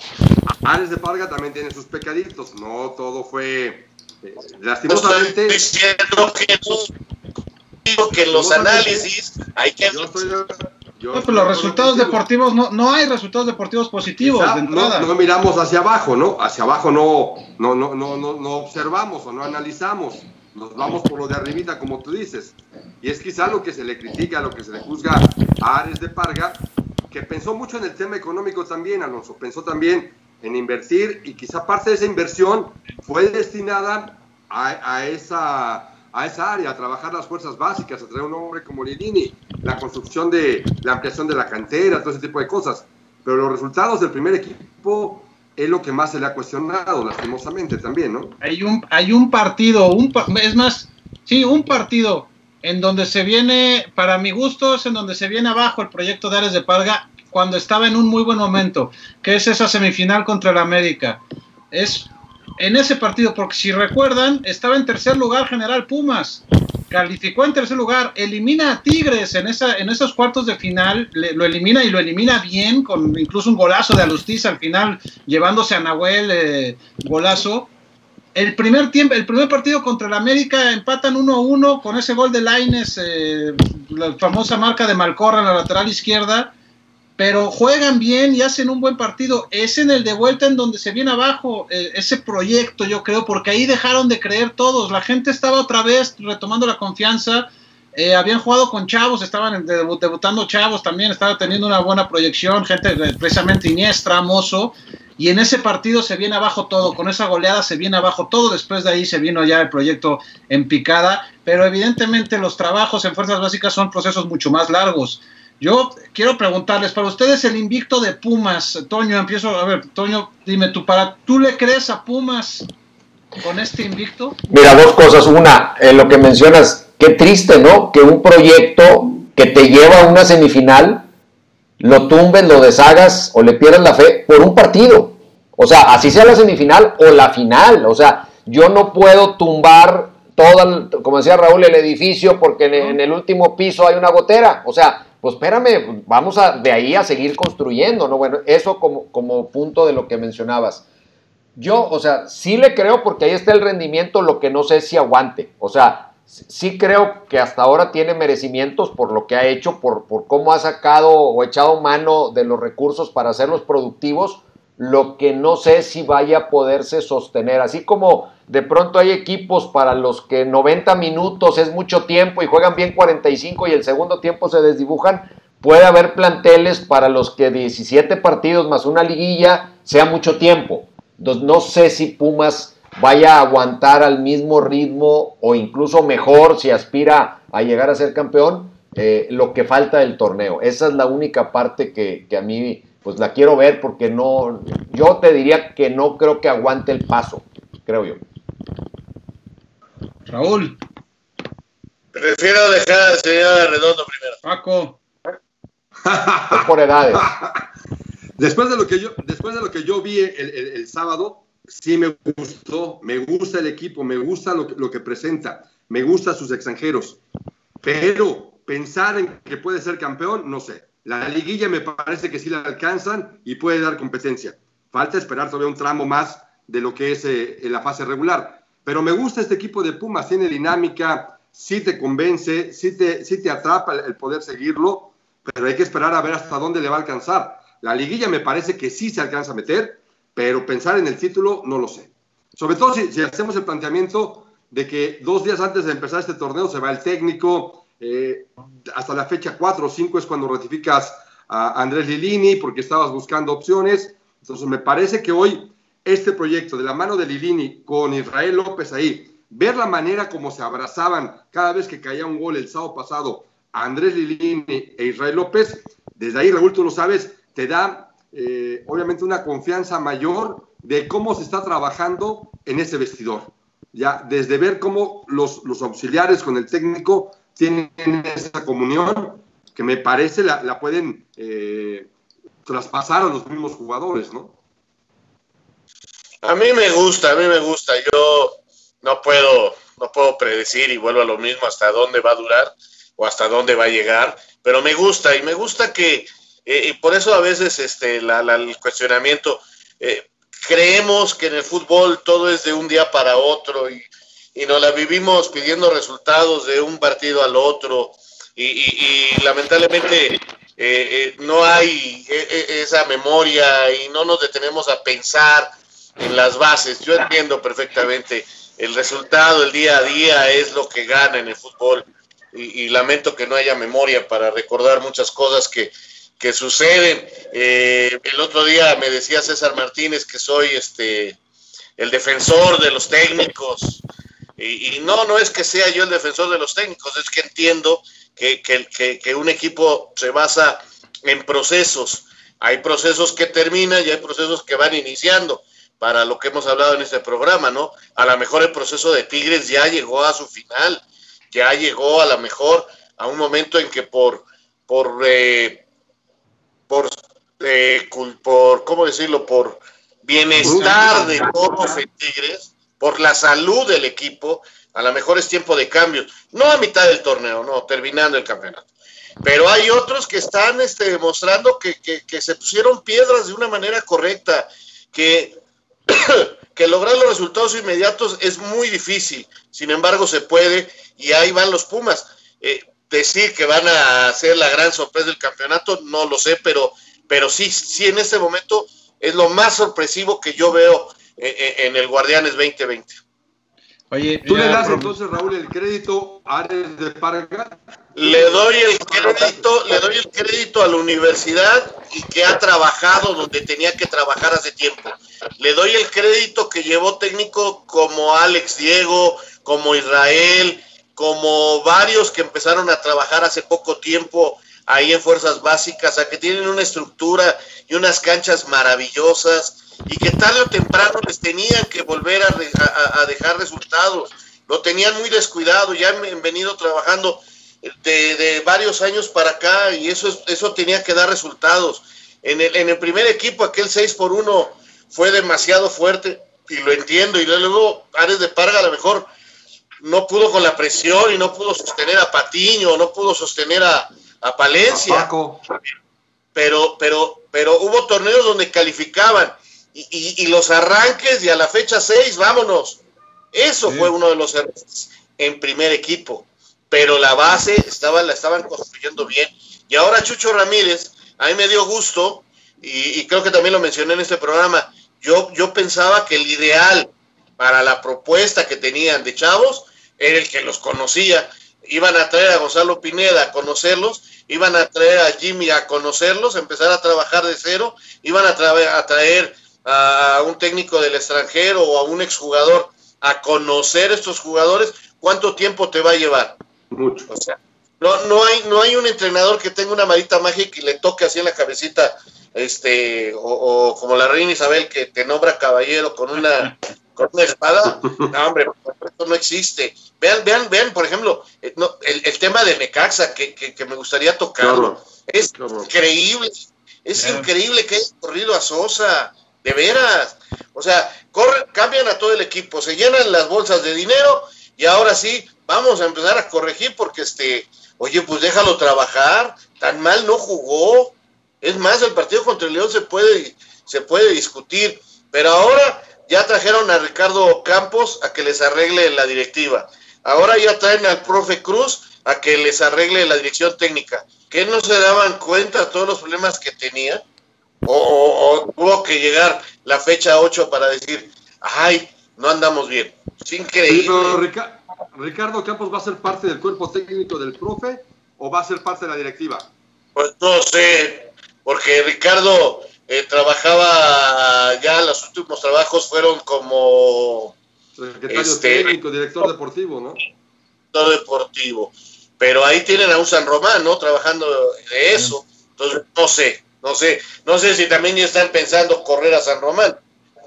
Ares de Parga también tiene sus pecaditos, no todo fue. Eh, lastimosamente. No estoy diciendo que digo que los análisis hay que... Yo estoy, yo no, pero los resultados deportivos, no, no hay resultados deportivos positivos Quizá de entrada. No, no, miramos hacia abajo, ¿no? Hacia abajo no, no, no, no, no, no observamos o no analizamos. Nos vamos por lo de arribita, como tú dices. Y es quizá lo que se le critica, lo que se le juzga a Ares de Parga, que pensó mucho en el tema económico también, Alonso. Pensó también en invertir y quizá parte de esa inversión fue destinada a, a esa a esa área, a trabajar las fuerzas básicas, a traer un hombre como Lilini, la construcción de la ampliación de la cantera, todo ese tipo de cosas. Pero los resultados del primer equipo es lo que más se le ha cuestionado, lastimosamente también, ¿no? Hay un, hay un partido, un, es más, sí, un partido en donde se viene, para mi gusto, es en donde se viene abajo el proyecto de Ares de Parga cuando estaba en un muy buen momento, que es esa semifinal contra el América. Es en ese partido, porque si recuerdan, estaba en tercer lugar General Pumas, calificó en tercer lugar, elimina a Tigres en, esa, en esos cuartos de final, lo elimina y lo elimina bien, con incluso un golazo de Alustiza al final, llevándose a Nahuel eh, golazo. El primer tiempo, el primer partido contra el América empatan 1-1 con ese gol de Laines, eh, la famosa marca de Malcorra en la lateral izquierda pero juegan bien y hacen un buen partido. Es en el de vuelta en donde se viene abajo eh, ese proyecto, yo creo, porque ahí dejaron de creer todos. La gente estaba otra vez retomando la confianza. Eh, habían jugado con chavos, estaban debutando chavos también, estaba teniendo una buena proyección, gente precisamente Iniestra, Mozo, y en ese partido se viene abajo todo, con esa goleada se viene abajo todo, después de ahí se vino ya el proyecto en picada, pero evidentemente los trabajos en fuerzas básicas son procesos mucho más largos. Yo quiero preguntarles, para ustedes el invicto de Pumas, Toño, empiezo, a ver, Toño, dime tú, para, ¿tú le crees a Pumas con este invicto? Mira, dos cosas. Una, en lo que mencionas, qué triste, ¿no? Que un proyecto que te lleva a una semifinal, lo tumbes, lo deshagas o le pierdas la fe por un partido. O sea, así sea la semifinal o la final. O sea, yo no puedo tumbar todo, como decía Raúl, el edificio porque en el último piso hay una gotera. O sea, pues espérame, vamos a, de ahí a seguir construyendo, ¿no? Bueno, eso como, como punto de lo que mencionabas. Yo, o sea, sí le creo porque ahí está el rendimiento, lo que no sé si aguante. O sea, sí creo que hasta ahora tiene merecimientos por lo que ha hecho, por, por cómo ha sacado o echado mano de los recursos para hacerlos productivos, lo que no sé si vaya a poderse sostener. Así como de pronto hay equipos para los que 90 minutos es mucho tiempo y juegan bien 45 y el segundo tiempo se desdibujan, puede haber planteles para los que 17 partidos más una liguilla sea mucho tiempo. Entonces no sé si Pumas vaya a aguantar al mismo ritmo o incluso mejor si aspira a llegar a ser campeón eh, lo que falta del torneo. Esa es la única parte que, que a mí pues la quiero ver porque no, yo te diría que no creo que aguante el paso, creo yo. Raúl. Prefiero dejar al señor Redondo primero. Paco. Es por edades. Después de lo que yo, después de lo que yo vi el, sábado, sí me gustó, me gusta el equipo, me gusta lo que, lo que presenta, me gusta sus extranjeros. Pero pensar en que puede ser campeón, no sé. La liguilla me parece que sí la alcanzan y puede dar competencia. Falta esperar todavía un tramo más de lo que es eh, la fase regular. Pero me gusta este equipo de Pumas, tiene dinámica, sí te convence, sí te, te atrapa el, poder seguirlo, pero hay que esperar a ver hasta dónde le va a alcanzar. La liguilla me parece que sí se alcanza a meter, pero pensar en el título no lo sé. Sobre todo si, si hacemos el planteamiento de que dos días antes de empezar este torneo se va el técnico, eh, hasta la fecha 4 o 5 es cuando ratificas a Andrés Lilini porque estabas buscando opciones. Entonces me parece que hoy este proyecto de la mano de Lilini con Israel López ahí, ver la manera como se abrazaban cada vez que caía un gol el sábado pasado Andrés Lilini e Israel López, desde ahí Raúl tú lo sabes, te da eh, obviamente una confianza mayor de cómo se está trabajando en ese vestidor. Ya desde ver cómo los, los auxiliares con el técnico tienen esa comunión que me parece la, pueden eh, traspasar a los mismos jugadores, ¿no? A mí me gusta, a mí me gusta. Yo no puedo, no puedo predecir y vuelvo a lo mismo hasta dónde va a durar o hasta dónde va a llegar, pero me gusta y me gusta que, eh, y por eso a veces este, el cuestionamiento, eh, creemos que en el fútbol todo es de un día para otro y y nos la vivimos pidiendo resultados de un partido al otro y, lamentablemente eh, eh, no hay esa memoria y no nos detenemos a pensar en las bases. Yo entiendo perfectamente el resultado, el día a día es lo que gana en el fútbol y, lamento que no haya memoria para recordar muchas cosas que, que suceden. el otro día me decía César Martínez que soy este el defensor de los técnicos y, no, no es que sea yo el defensor de los técnicos, es que entiendo que, que, un equipo se basa en procesos. Hay procesos que terminan y hay procesos que van iniciando, para lo que hemos hablado en este programa, ¿no? A lo mejor el proceso de Tigres ya llegó a su final, ya llegó a lo mejor a un momento en que por, por, eh, por, eh, por, ¿cómo decirlo? Por bienestar de todos en Tigres, por la salud del equipo, A lo mejor es tiempo de cambio. No a mitad del torneo, no, terminando el campeonato. Pero hay otros que están este, demostrando que, que, se pusieron piedras de una manera correcta, que, que lograr los resultados inmediatos es muy difícil. Sin embargo, se puede y ahí van los Pumas. Eh, decir que van a ser la gran sorpresa del campeonato, no lo sé, pero, pero sí, sí en este momento es lo más sorpresivo que yo veo eh, eh, en el Guardianes 2020. Oye, ¿tú le das entonces, Raúl, el crédito a Ares de Parga? Le doy el crédito, le doy el crédito a la universidad y que ha trabajado donde tenía que trabajar hace tiempo. Le doy el crédito que llevó técnico como Alex Diego, como Israel, como varios que empezaron a trabajar hace poco tiempo ahí en fuerzas básicas, a que tienen una estructura y unas canchas maravillosas y que tarde o temprano les tenían que volver a, dejar resultados. Lo tenían muy descuidado, ya han venido trabajando de, varios años para acá y eso, eso tenía que dar resultados. En el, en el primer equipo, aquel 6 por 1 fue demasiado fuerte y lo entiendo. Y luego Ares de Parga a lo mejor no pudo con la presión y no pudo sostener a Patiño, no pudo sostener a, a Palencia. Pero, pero, pero hubo torneos donde calificaban y, los arranques y a la fecha 6, vámonos. Eso fue uno de los errores en primer equipo. Pero la base estaba, la estaban construyendo bien. Y ahora Chucho Ramírez, a mí me dio gusto, y, creo que también lo mencioné en este programa, yo, yo pensaba que el ideal para la propuesta que tenían de chavos era el que los conocía. Iban a traer a Gonzalo Pineda a conocerlos, iban a traer a Jimmy a conocerlos, empezar a trabajar de cero, iban a, traer a traer a un técnico del extranjero o a un exjugador a conocer estos jugadores, ¿cuánto tiempo te va a llevar? Mucho. O sea, no, no, hay, no hay un entrenador que tenga una marita mágica y le toque así en la cabecita, este, o, como la reina Isabel que te nombra caballero con una, con una espada. No, hombre, esto no existe. Vean, vean, vean, por ejemplo, eh, el, tema de Necaxa, que, que, me gustaría tocarlo. Es increíble, es increíble que haya corrido a Sosa de veras. O sea, corren, cambian a todo el equipo, se llenan las bolsas de dinero y ahora sí, vamos a empezar a corregir porque este, oye, pues déjalo trabajar, tan mal no jugó. Es más, el partido contra el León se puede, se puede discutir, pero ahora ya trajeron a Ricardo Campos a que les arregle la directiva. Ahora ya traen al profe Cruz a que les arregle la dirección técnica. ¿Que no se daban cuenta todos los problemas que tenía? O, tuvo que llegar la fecha 8 para decir, ay, no andamos bien. Es increíble. Ricardo Campos va a ser parte del cuerpo técnico del profe o va a ser parte de la directiva? Pues no sé, porque Ricardo eh, trabajaba ya, los últimos trabajos fueron como... Secretario este, técnico, director deportivo, ¿no? Director deportivo. Pero ahí tienen a un San Román, ¿no? Trabajando de eso. Entonces, no sé, no sé, no sé si también ya están pensando correr a San Román.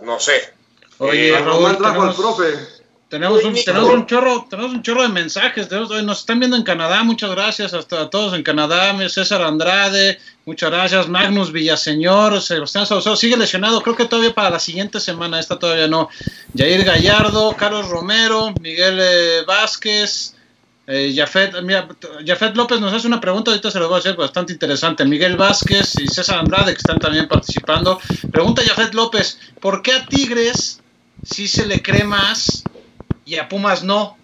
No sé. Oye, eh, Raúl, tenemos, profe. Tenemos un, tenemos un, chorro, tenemos un chorro de mensajes. nos están viendo en Canadá, muchas gracias hasta a todos en Canadá. César Andrade, muchas gracias. Magnus Villaseñor, Sebastián Saucedo, sigue lesionado, creo que todavía para la siguiente semana, esta todavía no. Jair Gallardo, Carlos Romero, Miguel eh, Vázquez, eh, Jafet, López nos hace una pregunta, ahorita se lo voy a hacer bastante interesante. Miguel Vázquez y César Andrade, que están también participando. Pregunta Jafet López, ¿por qué a Tigres sí se le cree más y a Pumas no?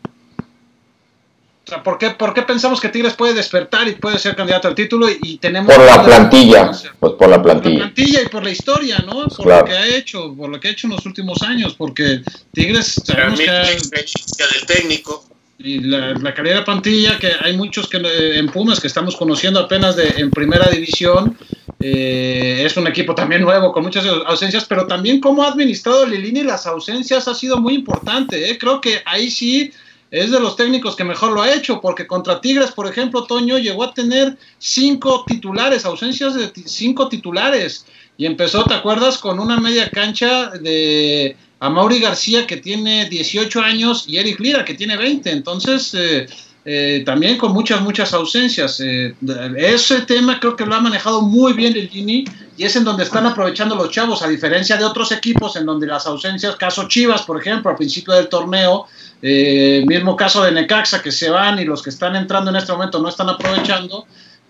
O sea, ¿por qué, ¿por qué pensamos que Tigres puede despertar y puede ser candidato al título y tenemos... Por la plantilla, pues por la plantilla. Por la plantilla y por la historia, ¿no? Por lo que ha hecho, por lo que ha hecho en los últimos años, porque Tigres... Sabemos que... del técnico y la, la, calidad de plantilla, que hay muchos que eh, en Pumas que estamos conociendo apenas de, en primera división. Eh, es un equipo también nuevo, con muchas ausencias, pero también cómo ha administrado Lilini las ausencias ha sido muy importante. ¿eh? Creo que ahí sí es de los técnicos que mejor lo ha hecho, porque contra Tigres, por ejemplo, Toño llegó a tener cinco titulares, ausencias de cinco titulares, y empezó, ¿te acuerdas?, con una media cancha de a Mauri García que tiene 18 años y Eric Lira que tiene 20. Entonces, eh, eh, también con muchas, muchas ausencias. Eh, ese tema creo que lo ha manejado muy bien el Gini y es en donde están aprovechando los chavos, a diferencia de otros equipos en donde las ausencias, caso Chivas, por ejemplo, al principio del torneo, mismo caso de Necaxa, que se van y los que están entrando en este momento no están aprovechando,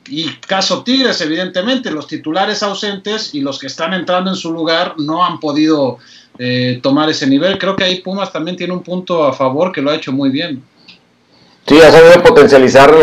y caso Tigres, evidentemente, los titulares ausentes y los que están entrando en su lugar no han podido eh, tomar ese nivel. Creo que ahí Pumas también tiene un punto a favor que lo ha hecho muy bien. Sí, ha sabido potencializar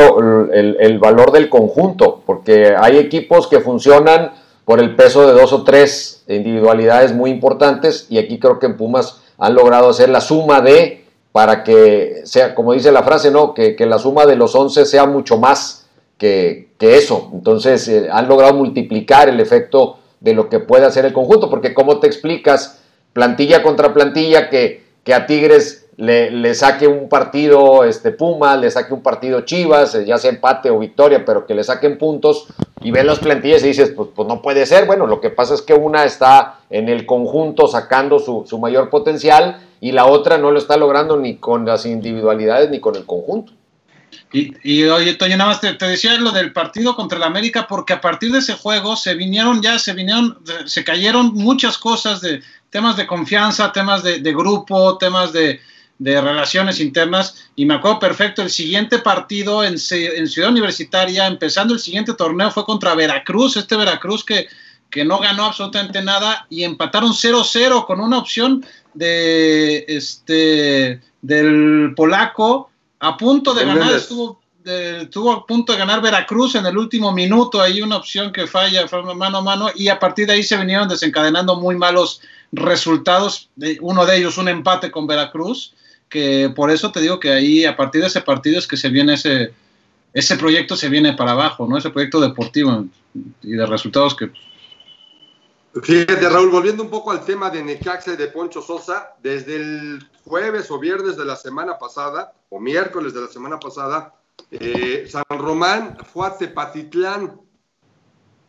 el, el, valor del conjunto, porque hay equipos que funcionan por el peso de dos o tres individualidades muy importantes y aquí creo que en Pumas han logrado hacer la suma de, para que sea, como dice la frase, ¿no? que, que la suma de los once sea mucho más que, que eso. Entonces eh, han logrado multiplicar el efecto de lo que puede hacer el conjunto, porque ¿cómo te explicas plantilla contra plantilla que, que a Tigres le, saque un partido este, Puma, le saque un partido Chivas, eh, ya sea empate o victoria, pero que le saquen puntos y ven las plantillas y dices, pues, pues, no puede ser. Bueno, lo que pasa es que una está en el conjunto sacando su, su mayor potencial y la otra no lo está logrando ni con las individualidades ni con el conjunto. Y, oye, Toño, nada más te, decía lo del partido contra el América, porque a partir de ese juego se vinieron ya, se vinieron, se cayeron muchas cosas de temas de confianza, temas de, grupo, temas de, de relaciones internas. Y me acuerdo perfecto, el siguiente partido en, en, Ciudad Universitaria, empezando el siguiente torneo, fue contra Veracruz, este Veracruz que, que no ganó absolutamente nada y empataron 0-0 con una opción de este del polaco a punto de ganar, estuvo, de, estuvo a punto de ganar Veracruz en el último minuto, hay una opción que falla, fue mano a mano y a partir de ahí se vinieron desencadenando muy malos resultados, uno de ellos un empate con Veracruz que por eso te digo que ahí a partir de ese partido es que se viene ese, ese proyecto se viene para abajo, ¿no? Ese proyecto deportivo y de resultados que... Fíjate, Raúl, volviendo un poco al tema de Necaxa y de Poncho Sosa, desde el jueves o viernes de la semana pasada, o miércoles de la semana pasada, eh, San Román fue a Tepatitlán,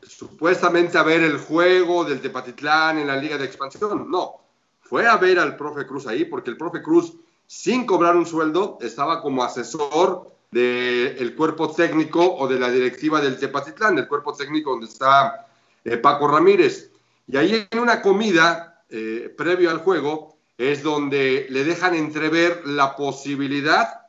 supuestamente a ver el juego del Tepatitlán en la Liga de Expansión. No, fue a ver al profe Cruz ahí, porque el profe Cruz sin cobrar un sueldo, estaba como asesor del cuerpo técnico o de la directiva del Tepatitlán, del cuerpo técnico donde está eh, Paco Ramírez. Y ahí en una comida eh, previo al juego es donde le dejan entrever la posibilidad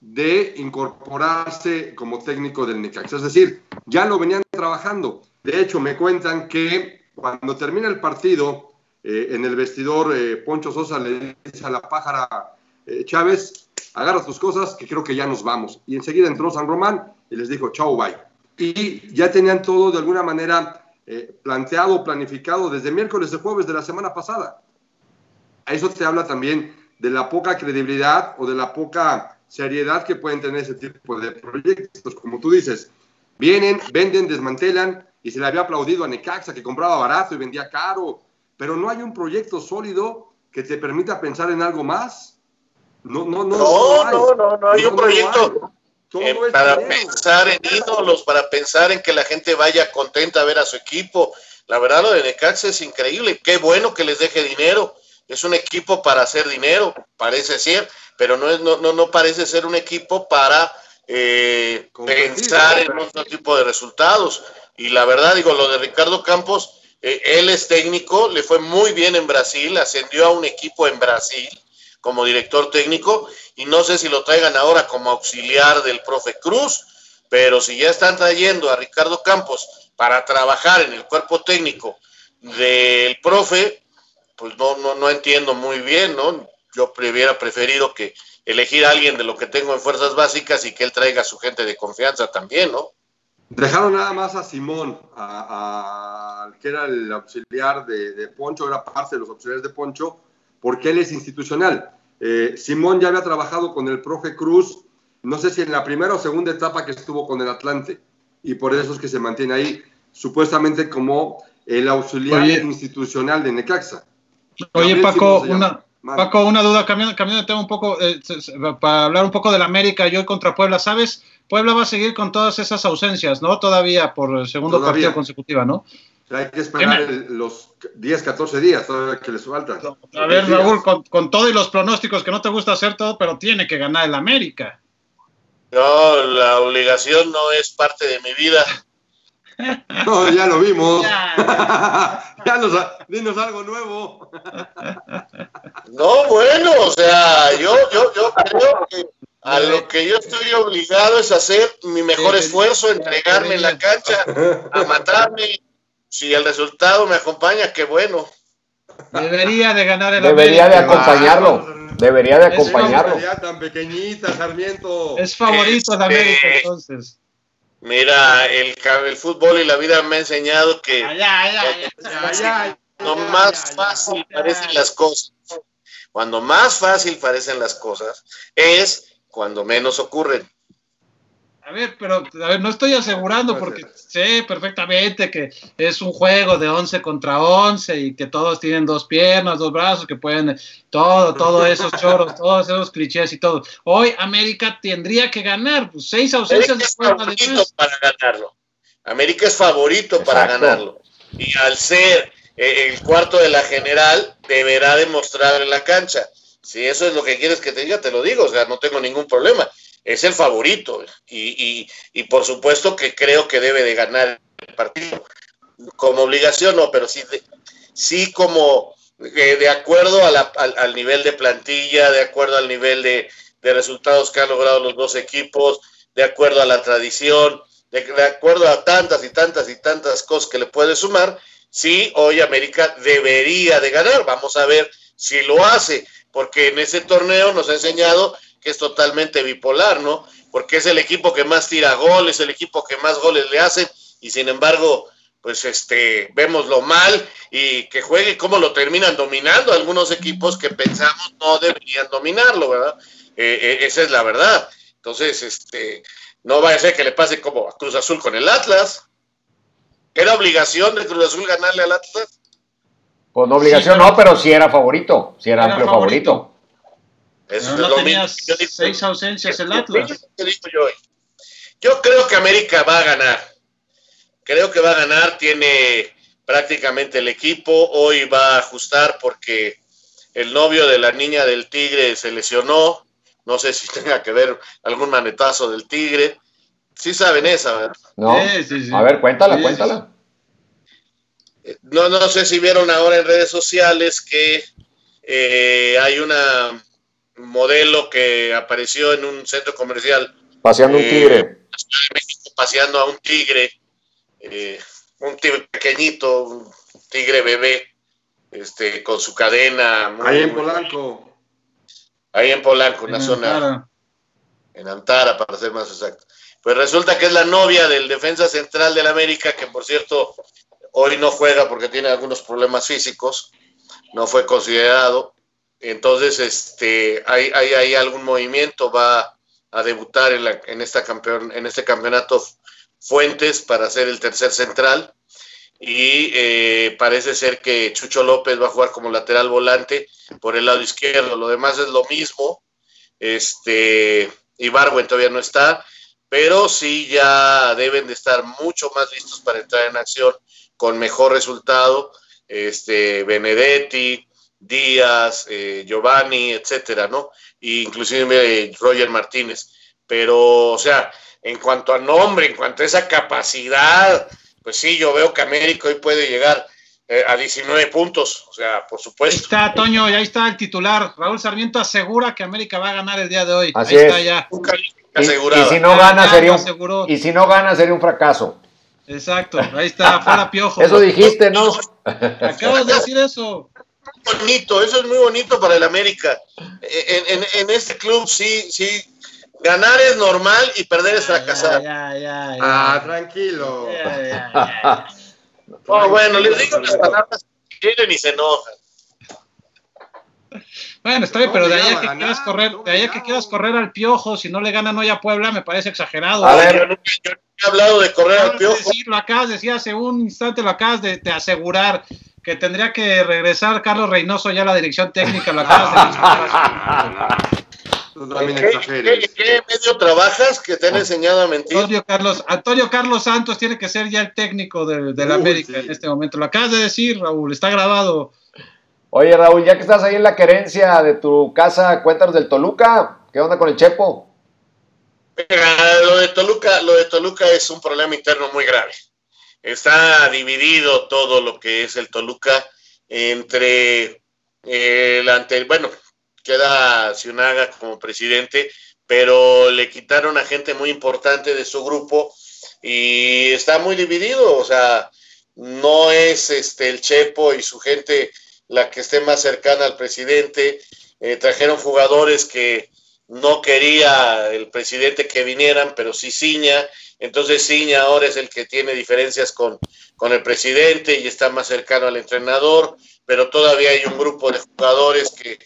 de incorporarse como técnico del Necaxa. Es decir, ya lo venían trabajando. De hecho, me cuentan que cuando termina el partido, eh, en el vestidor, Poncho Sosa le dice a la pájara eh, Chávez, agarra tus cosas, que creo que ya nos vamos. Y enseguida entró San Román y les dijo, chao, bye. Y ya tenían todo de alguna manera eh, planteado, planificado desde miércoles de jueves de la semana pasada. A eso te habla también de la poca credibilidad o de la poca seriedad que pueden tener ese tipo de proyectos. Como tú dices, vienen, venden, desmantelan y se le había aplaudido a Necaxa que compraba barato y vendía caro, pero no hay un proyecto sólido que te permita pensar en algo más no, no, no. No, no, no, no, hay un proyecto eh, para pensar en ídolos, para pensar en que la gente vaya contenta a ver a su equipo. La verdad, lo de Necaxa es increíble. Qué bueno que les deje dinero. Es un equipo para hacer dinero, parece ser, pero no, es, no, no, no parece ser un equipo para eh, pensar en otro tipo de resultados. Y la verdad, digo, lo de Ricardo Campos, eh, él es técnico, le fue muy bien en Brasil, ascendió a un equipo en Brasil como director técnico y no sé si lo traigan ahora como auxiliar del profe Cruz, pero si ya están trayendo a Ricardo Campos para trabajar en el cuerpo técnico del profe, pues no, no, no entiendo muy bien, ¿no? Yo hubiera preferido que elegir a alguien de lo que tengo en fuerzas básicas y que él traiga a su gente de confianza también, ¿no? Dejaron nada más a Simón, a, que era el auxiliar de, de Poncho, era parte de los auxiliares de Poncho, porque él es institucional. Eh, Simón ya había trabajado con el profe Cruz, no sé si en la primera o segunda etapa que estuvo con el Atlante, y por eso es que se mantiene ahí, supuestamente como el auxiliar institucional de Necaxa. Oye, Paco, una, Paco, una duda, cambiando, cambiando de tema un poco, eh, para hablar un poco del América, yo contra Puebla, ¿sabes? Puebla va a seguir con todas esas ausencias, ¿no? Todavía por el segundo partido consecutiva, ¿no? hay que esperar los 10, 14 días que les falta. A ver, Raúl, con, con, todo y los pronósticos que no te gusta hacer todo, pero tiene que ganar el América. No, la obligación no es parte de mi vida. No, ya lo vimos. Ya, ya nos, dinos algo nuevo. No, bueno, o sea, yo, yo, yo creo que a lo que yo estoy obligado es hacer mi mejor esfuerzo, entregarme en la cancha, a matarme. Si el resultado me acompaña, qué bueno. Debería de ganar el Debería de acompañarlo. Debería de acompañarlo. Es tan pequeñita, Sarmiento. Es favorito de América, entonces. Mira, el, el fútbol y la vida me ha enseñado que cuando más fácil parecen las cosas, cuando más fácil parecen las cosas, es cuando menos ocurren. A ver, pero a ver, no estoy asegurando porque sé perfectamente que es un juego de 11 contra 11 y que todos tienen dos piernas, dos brazos, que pueden todo, todos esos choros, todos esos clichés y todo. Hoy América tendría que ganar, pues seis ausencias es favorito para ganarlo. América es favorito para ganarlo. Y al ser eh, el cuarto de la general, deberá demostrar en la cancha. Si eso es lo que quieres que te diga, te lo digo, o sea, no tengo ningún problema es el favorito y, por supuesto que creo que debe de ganar el partido. Como obligación no, pero sí, sí como eh, de acuerdo al, nivel de plantilla, de acuerdo al nivel de, resultados que han logrado los dos equipos, de acuerdo a la tradición, de, de, acuerdo a tantas y tantas y tantas cosas que le puede sumar, sí, hoy América debería de ganar. Vamos a ver si lo hace, porque en ese torneo nos ha enseñado que es totalmente bipolar, ¿no? Porque es el equipo que más tira goles, el equipo que más goles le hace, y sin embargo, pues este, vemos lo mal y que juegue cómo lo terminan dominando algunos equipos que pensamos no deberían dominarlo, ¿verdad? Eh, eh, esa es la verdad. Entonces, este, no vaya a ser que le pase como a Cruz Azul con el Atlas. ¿Era obligación de Cruz Azul ganarle al Atlas? Pues no obligación, no, pero sí era favorito, sí era, amplio favorito. Eso no, seis ausencias el Atlas. Yo, creo que América va a ganar. Creo que va a ganar. Tiene prácticamente el equipo. Hoy va a ajustar porque el novio de la niña del Tigre se lesionó. No sé si tenga que ver algún manetazo del Tigre. Sí saben esa, ¿verdad? No. A ver, cuéntala, cuéntala. No, no sé si vieron ahora en redes sociales que eh, hay una modelo que apareció en un centro comercial. Paseando un eh, tigre. paseando a un tigre, eh, un tigre pequeñito, un tigre bebé, este, con su cadena. ahí en Polanco. Ahí en Polanco, una zona. En Antara, para ser más exacto. Pues resulta que es la novia del defensa central del América, que por cierto hoy no juega porque tiene algunos problemas físicos, no fue considerado. Entonces, este, hay, hay, algún movimiento, va a debutar en, la, en, esta campeón, en este campeonato Fuentes para ser el tercer central. Y eh, parece ser que Chucho López va a jugar como lateral volante por el lado izquierdo. Lo demás es lo mismo. Este, Ibarwen todavía no está, pero sí ya deben de estar mucho más listos para entrar en acción con mejor resultado. Este, Benedetti, Díaz, eh, Giovanni, etcétera, ¿no? E inclusive eh, Roger Martínez. Pero, o sea, en cuanto a nombre, en cuanto a esa capacidad, pues sí, yo veo que América hoy puede llegar eh, a 19 puntos, o sea, por supuesto. Ahí está, Toño, y ahí está el titular. Raúl Sarmiento asegura que América va a ganar el día de hoy. ahí está ya. Y, si no gana, sería un, y si no gana, sería un fracaso. Exacto, ahí está, fuera piojo. Eso dijiste, ¿no? Acabas de decir eso bonito, eso es muy bonito para el América. En, este club sí, sí, ganar es normal y perder es fracasar. ah, tranquilo. bueno, les digo las palabras que quieren y se enojan. Bueno, está bien, pero de allá que quieras correr, de allá que quieras correr al piojo, si no le ganan hoy a Puebla, me parece exagerado. A ver, yo nunca, he hablado de correr al piojo. lo acabas de decir hace un instante, lo acabas de, de asegurar que tendría que regresar Carlos Reynoso ya a la dirección técnica. Lo ¿Qué, ¿Qué, medio trabajas que te han enseñado a mentir? Antonio Carlos, Antonio Carlos Santos tiene que ser ya el técnico de, la América en este momento. Lo acabas de decir, Raúl, está grabado. Oye, Raúl, ya que estás ahí en la querencia de tu casa, cuéntanos del Toluca. ¿Qué onda con el Chepo? lo de Toluca, lo de Toluca es un problema interno muy grave. Está dividido todo lo que es el Toluca entre el ante, bueno, queda Ciunaga como presidente, pero le quitaron a gente muy importante de su grupo y está muy dividido, o sea, no es este el Chepo y su gente la que esté más cercana al presidente, eh, trajeron jugadores que no quería el presidente que vinieran, pero sí Ciña, entonces Ciña ahora es el que tiene diferencias con, con el presidente y está más cercano al entrenador, pero todavía hay un grupo de jugadores que,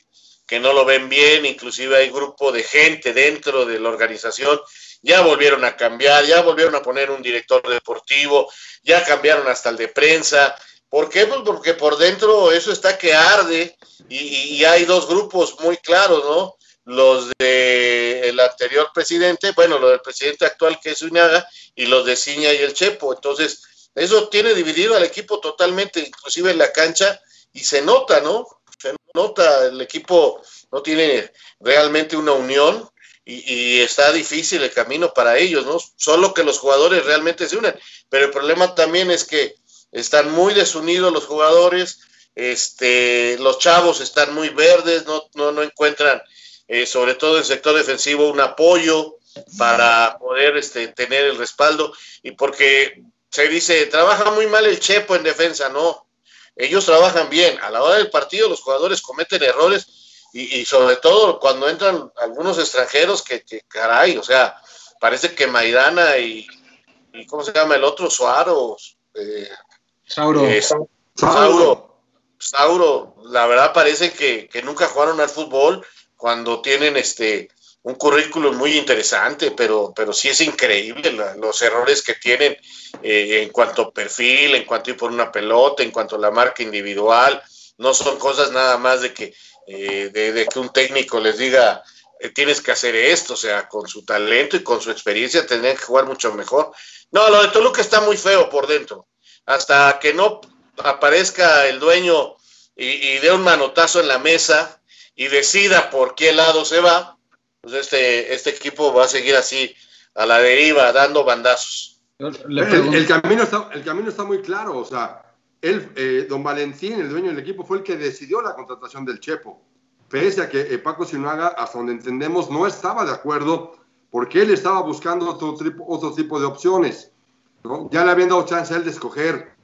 que no lo ven bien, inclusive hay grupo de gente dentro de la organización, ya volvieron a cambiar, ya volvieron a poner un director deportivo, ya cambiaron hasta el de prensa. ¿Por qué? Pues porque por dentro eso está que arde y, hay dos grupos muy claros, ¿no? Los del anterior presidente, bueno, los del presidente actual que es Uñaga y los de Ciña y el Chepo. Entonces, eso tiene dividido al equipo totalmente, inclusive en la cancha, y se nota, ¿no? Se nota, el equipo no tiene realmente una unión y, está difícil el camino para ellos, ¿no? Solo que los jugadores realmente se unen, pero el problema también es que están muy desunidos los jugadores, este, los chavos están muy verdes, no, no, no encuentran, eh, sobre todo en el sector defensivo, un apoyo para poder este, tener el respaldo, y porque se dice, trabaja muy mal el Chepo en defensa, no, ellos trabajan bien, a la hora del partido los jugadores cometen errores, y, sobre todo cuando entran algunos extranjeros que, caray, o sea, parece que Maidana y, ¿cómo se llama el otro? Suaro. Eh, Sauro. Eh, Sauro. Sauro. la verdad parece que, nunca jugaron al fútbol cuando tienen este un currículum muy interesante, pero, pero sí es increíble los errores que tienen eh, en cuanto a perfil, en cuanto a ir por una pelota, en cuanto a la marca individual. No son cosas nada más de que eh, de, que un técnico les diga, eh, tienes que hacer esto, o sea, con su talento y con su experiencia tendrían que jugar mucho mejor. No, lo de Toluca está muy feo por dentro. Hasta que no aparezca el dueño y, dé un manotazo en la mesa y decida por qué lado se va, pues este, este equipo va a seguir así, a la deriva, dando bandazos. el, camino está, el camino está muy claro, o sea, él, eh, don Valentín, el dueño del equipo, fue el que decidió la contratación del Chepo. Pese a que eh, Paco Sinaga, hasta donde entendemos, no estaba de acuerdo porque él estaba buscando otro tipo, otro tipo de opciones. Ya le habían dado chance a él de escoger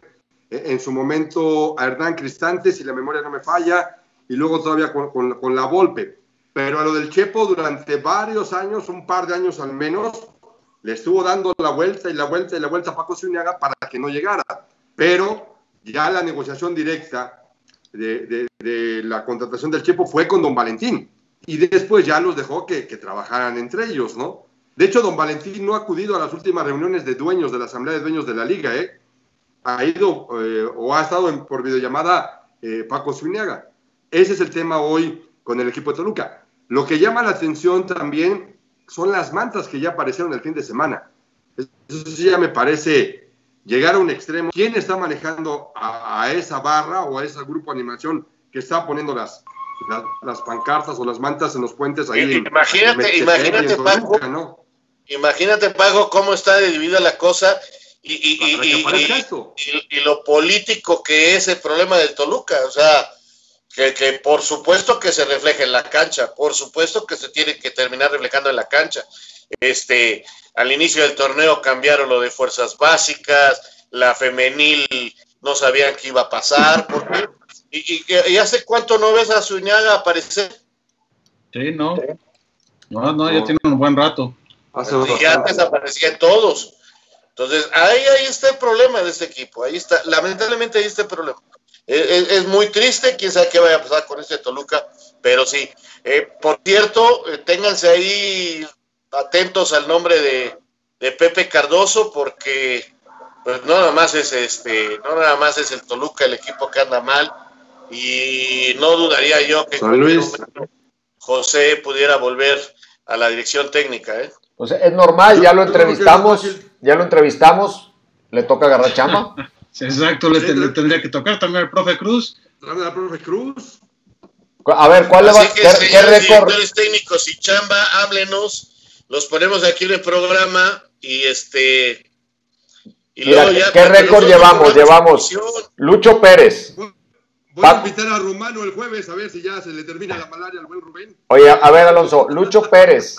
eh, en su momento a Hernán Cristante, si la memoria no me falla, y luego todavía con, con la Volpe. Pero a lo del Chepo durante varios años, un par de años al menos, le estuvo dando la vuelta y la vuelta y la vuelta a Paco Zuniaga para que no llegara. Pero ya la negociación directa de, la contratación del Chepo fue con don Valentín y después ya los dejó que, trabajaran entre ellos, ¿no? De hecho, don Valentín no ha acudido a las últimas reuniones de dueños de la Asamblea de Dueños de la Liga, ¿eh? Ha ido eh, o ha estado por videollamada eh, Paco Zuniaga. Ese es el tema hoy con el equipo de Toluca. Lo que llama la atención también son las mantas que ya aparecieron el fin de semana. Eso sí ya me parece llegar a un extremo. ¿Quién está manejando a, esa barra o a ese grupo de animación que está poniendo las, las, pancartas o las mantas en los puentes ahí? Imagínate, imagínate, Paco. Imagínate, Paco, cómo está dividida la cosa y, y, y, lo político que es el problema del Toluca. O sea, que, que, por supuesto que se refleja en la cancha, por supuesto que se tiene que terminar reflejando en la cancha. Este, al inicio del torneo cambiaron lo de fuerzas básicas, la femenil no sabían qué iba a pasar. y, y, hace cuánto no ves a Zuñaga aparecer? Sí, no. No, no, ya tiene un buen rato. y antes aparecían todos. Entonces, ahí, ahí está el problema de este equipo. Ahí está, lamentablemente ahí está el problema. Es, muy triste, quién sabe qué vaya a pasar con este Toluca, pero sí. Eh, por cierto, eh, ténganse ahí atentos al nombre de, Pepe Cardoso porque pues no nada más es este, no nada más es el Toluca el equipo que anda mal y no dudaría yo que José pudiera volver a la dirección técnica, ¿eh? Pues es normal, ya lo entrevistamos, ya lo entrevistamos, le toca agarrar chamba. Exacto, le, tendría que tocar también al profe Cruz. También al profe Cruz. A ver, ¿cuál le va, que, ¿qué, qué récord? técnicos y chamba, háblenos los ponemos aquí en el programa y este Y Mira, luego ya ¿qué récord llevamos? Llevamos. Lucho Pérez. Voy a Paco. invitar a Romano el jueves a ver si ya se le termina la malaria al buen Rubén. Oye, a ver, Alonso, Lucho Pérez.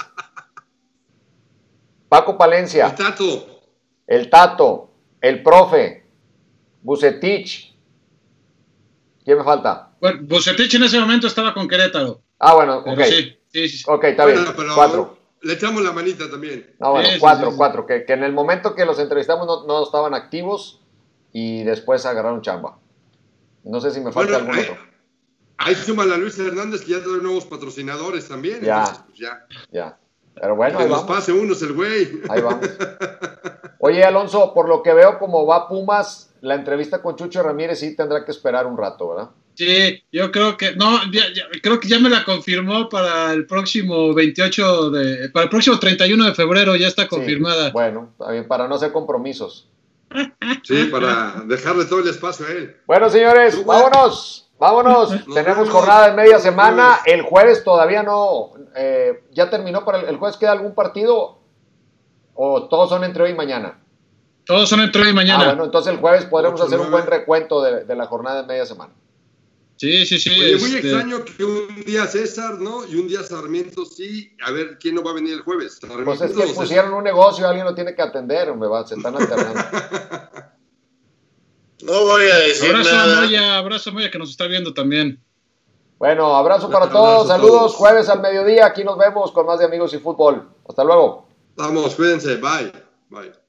Paco El Palencia, Tato. el Tato, el profe, Bucetich. ¿Quién me falta? Bueno, Bucetich en ese momento estaba con Querétaro. Ah, bueno, ok. sí, sí, sí. Ok, está bien. Bueno, Cuatro. Le echamos la manita también. No, bueno, Sí, cuatro, sí, sí. cuatro. Que, que en el momento que los entrevistamos no, no estaban activos y después agarraron chamba. No sé si me falta Bueno, algún ahí, otro. ahí súmale a Luis Hernández que ya trae nuevos patrocinadores también. Ya. entonces, pues ya. Ya. Pero bueno, que nos pase unos el güey. Ahí vamos. Oye, Alonso, por lo que veo, como va Pumas, la entrevista con Chucho Ramírez sí tendrá que esperar un rato, ¿verdad? Sí, yo creo que, no, ya- ya- creo que ya me la confirmó para el próximo 28 de, para el próximo 31 de febrero, ya está Sí. confirmada. Bueno, para no hacer compromisos. Sí, para dejarle todo el espacio a él. Bueno, señores, vámonos, vámonos. Nos Tenemos vemos. jornada de media semana. vemos. El jueves todavía no. eh, ¿Ya terminó para el, el jueves? ¿Queda algún partido? ¿O todos son entre hoy y mañana? Todos son entre hoy y mañana. Ah, bueno, entonces el jueves podremos Ocho, hacer un buen recuento de, de la jornada de media semana. Sí, sí, sí. Oye, muy este, extraño que un día César, ¿no? Y un día Sarmiento sí. A ver, ¿quién no va a venir el jueves? Sarmiento Pues es que César. pusieron un negocio, alguien lo tiene que atender, hombre, va, se están alternando. No voy a decir Abrazo a nada. Moya, abrazo a Moya que nos está viendo también. Bueno, abrazo para todos, abrazo a saludos, todos. jueves al mediodía, aquí nos vemos con más de amigos y fútbol. Hasta luego. Vamos, cuídense. Bye. Bye.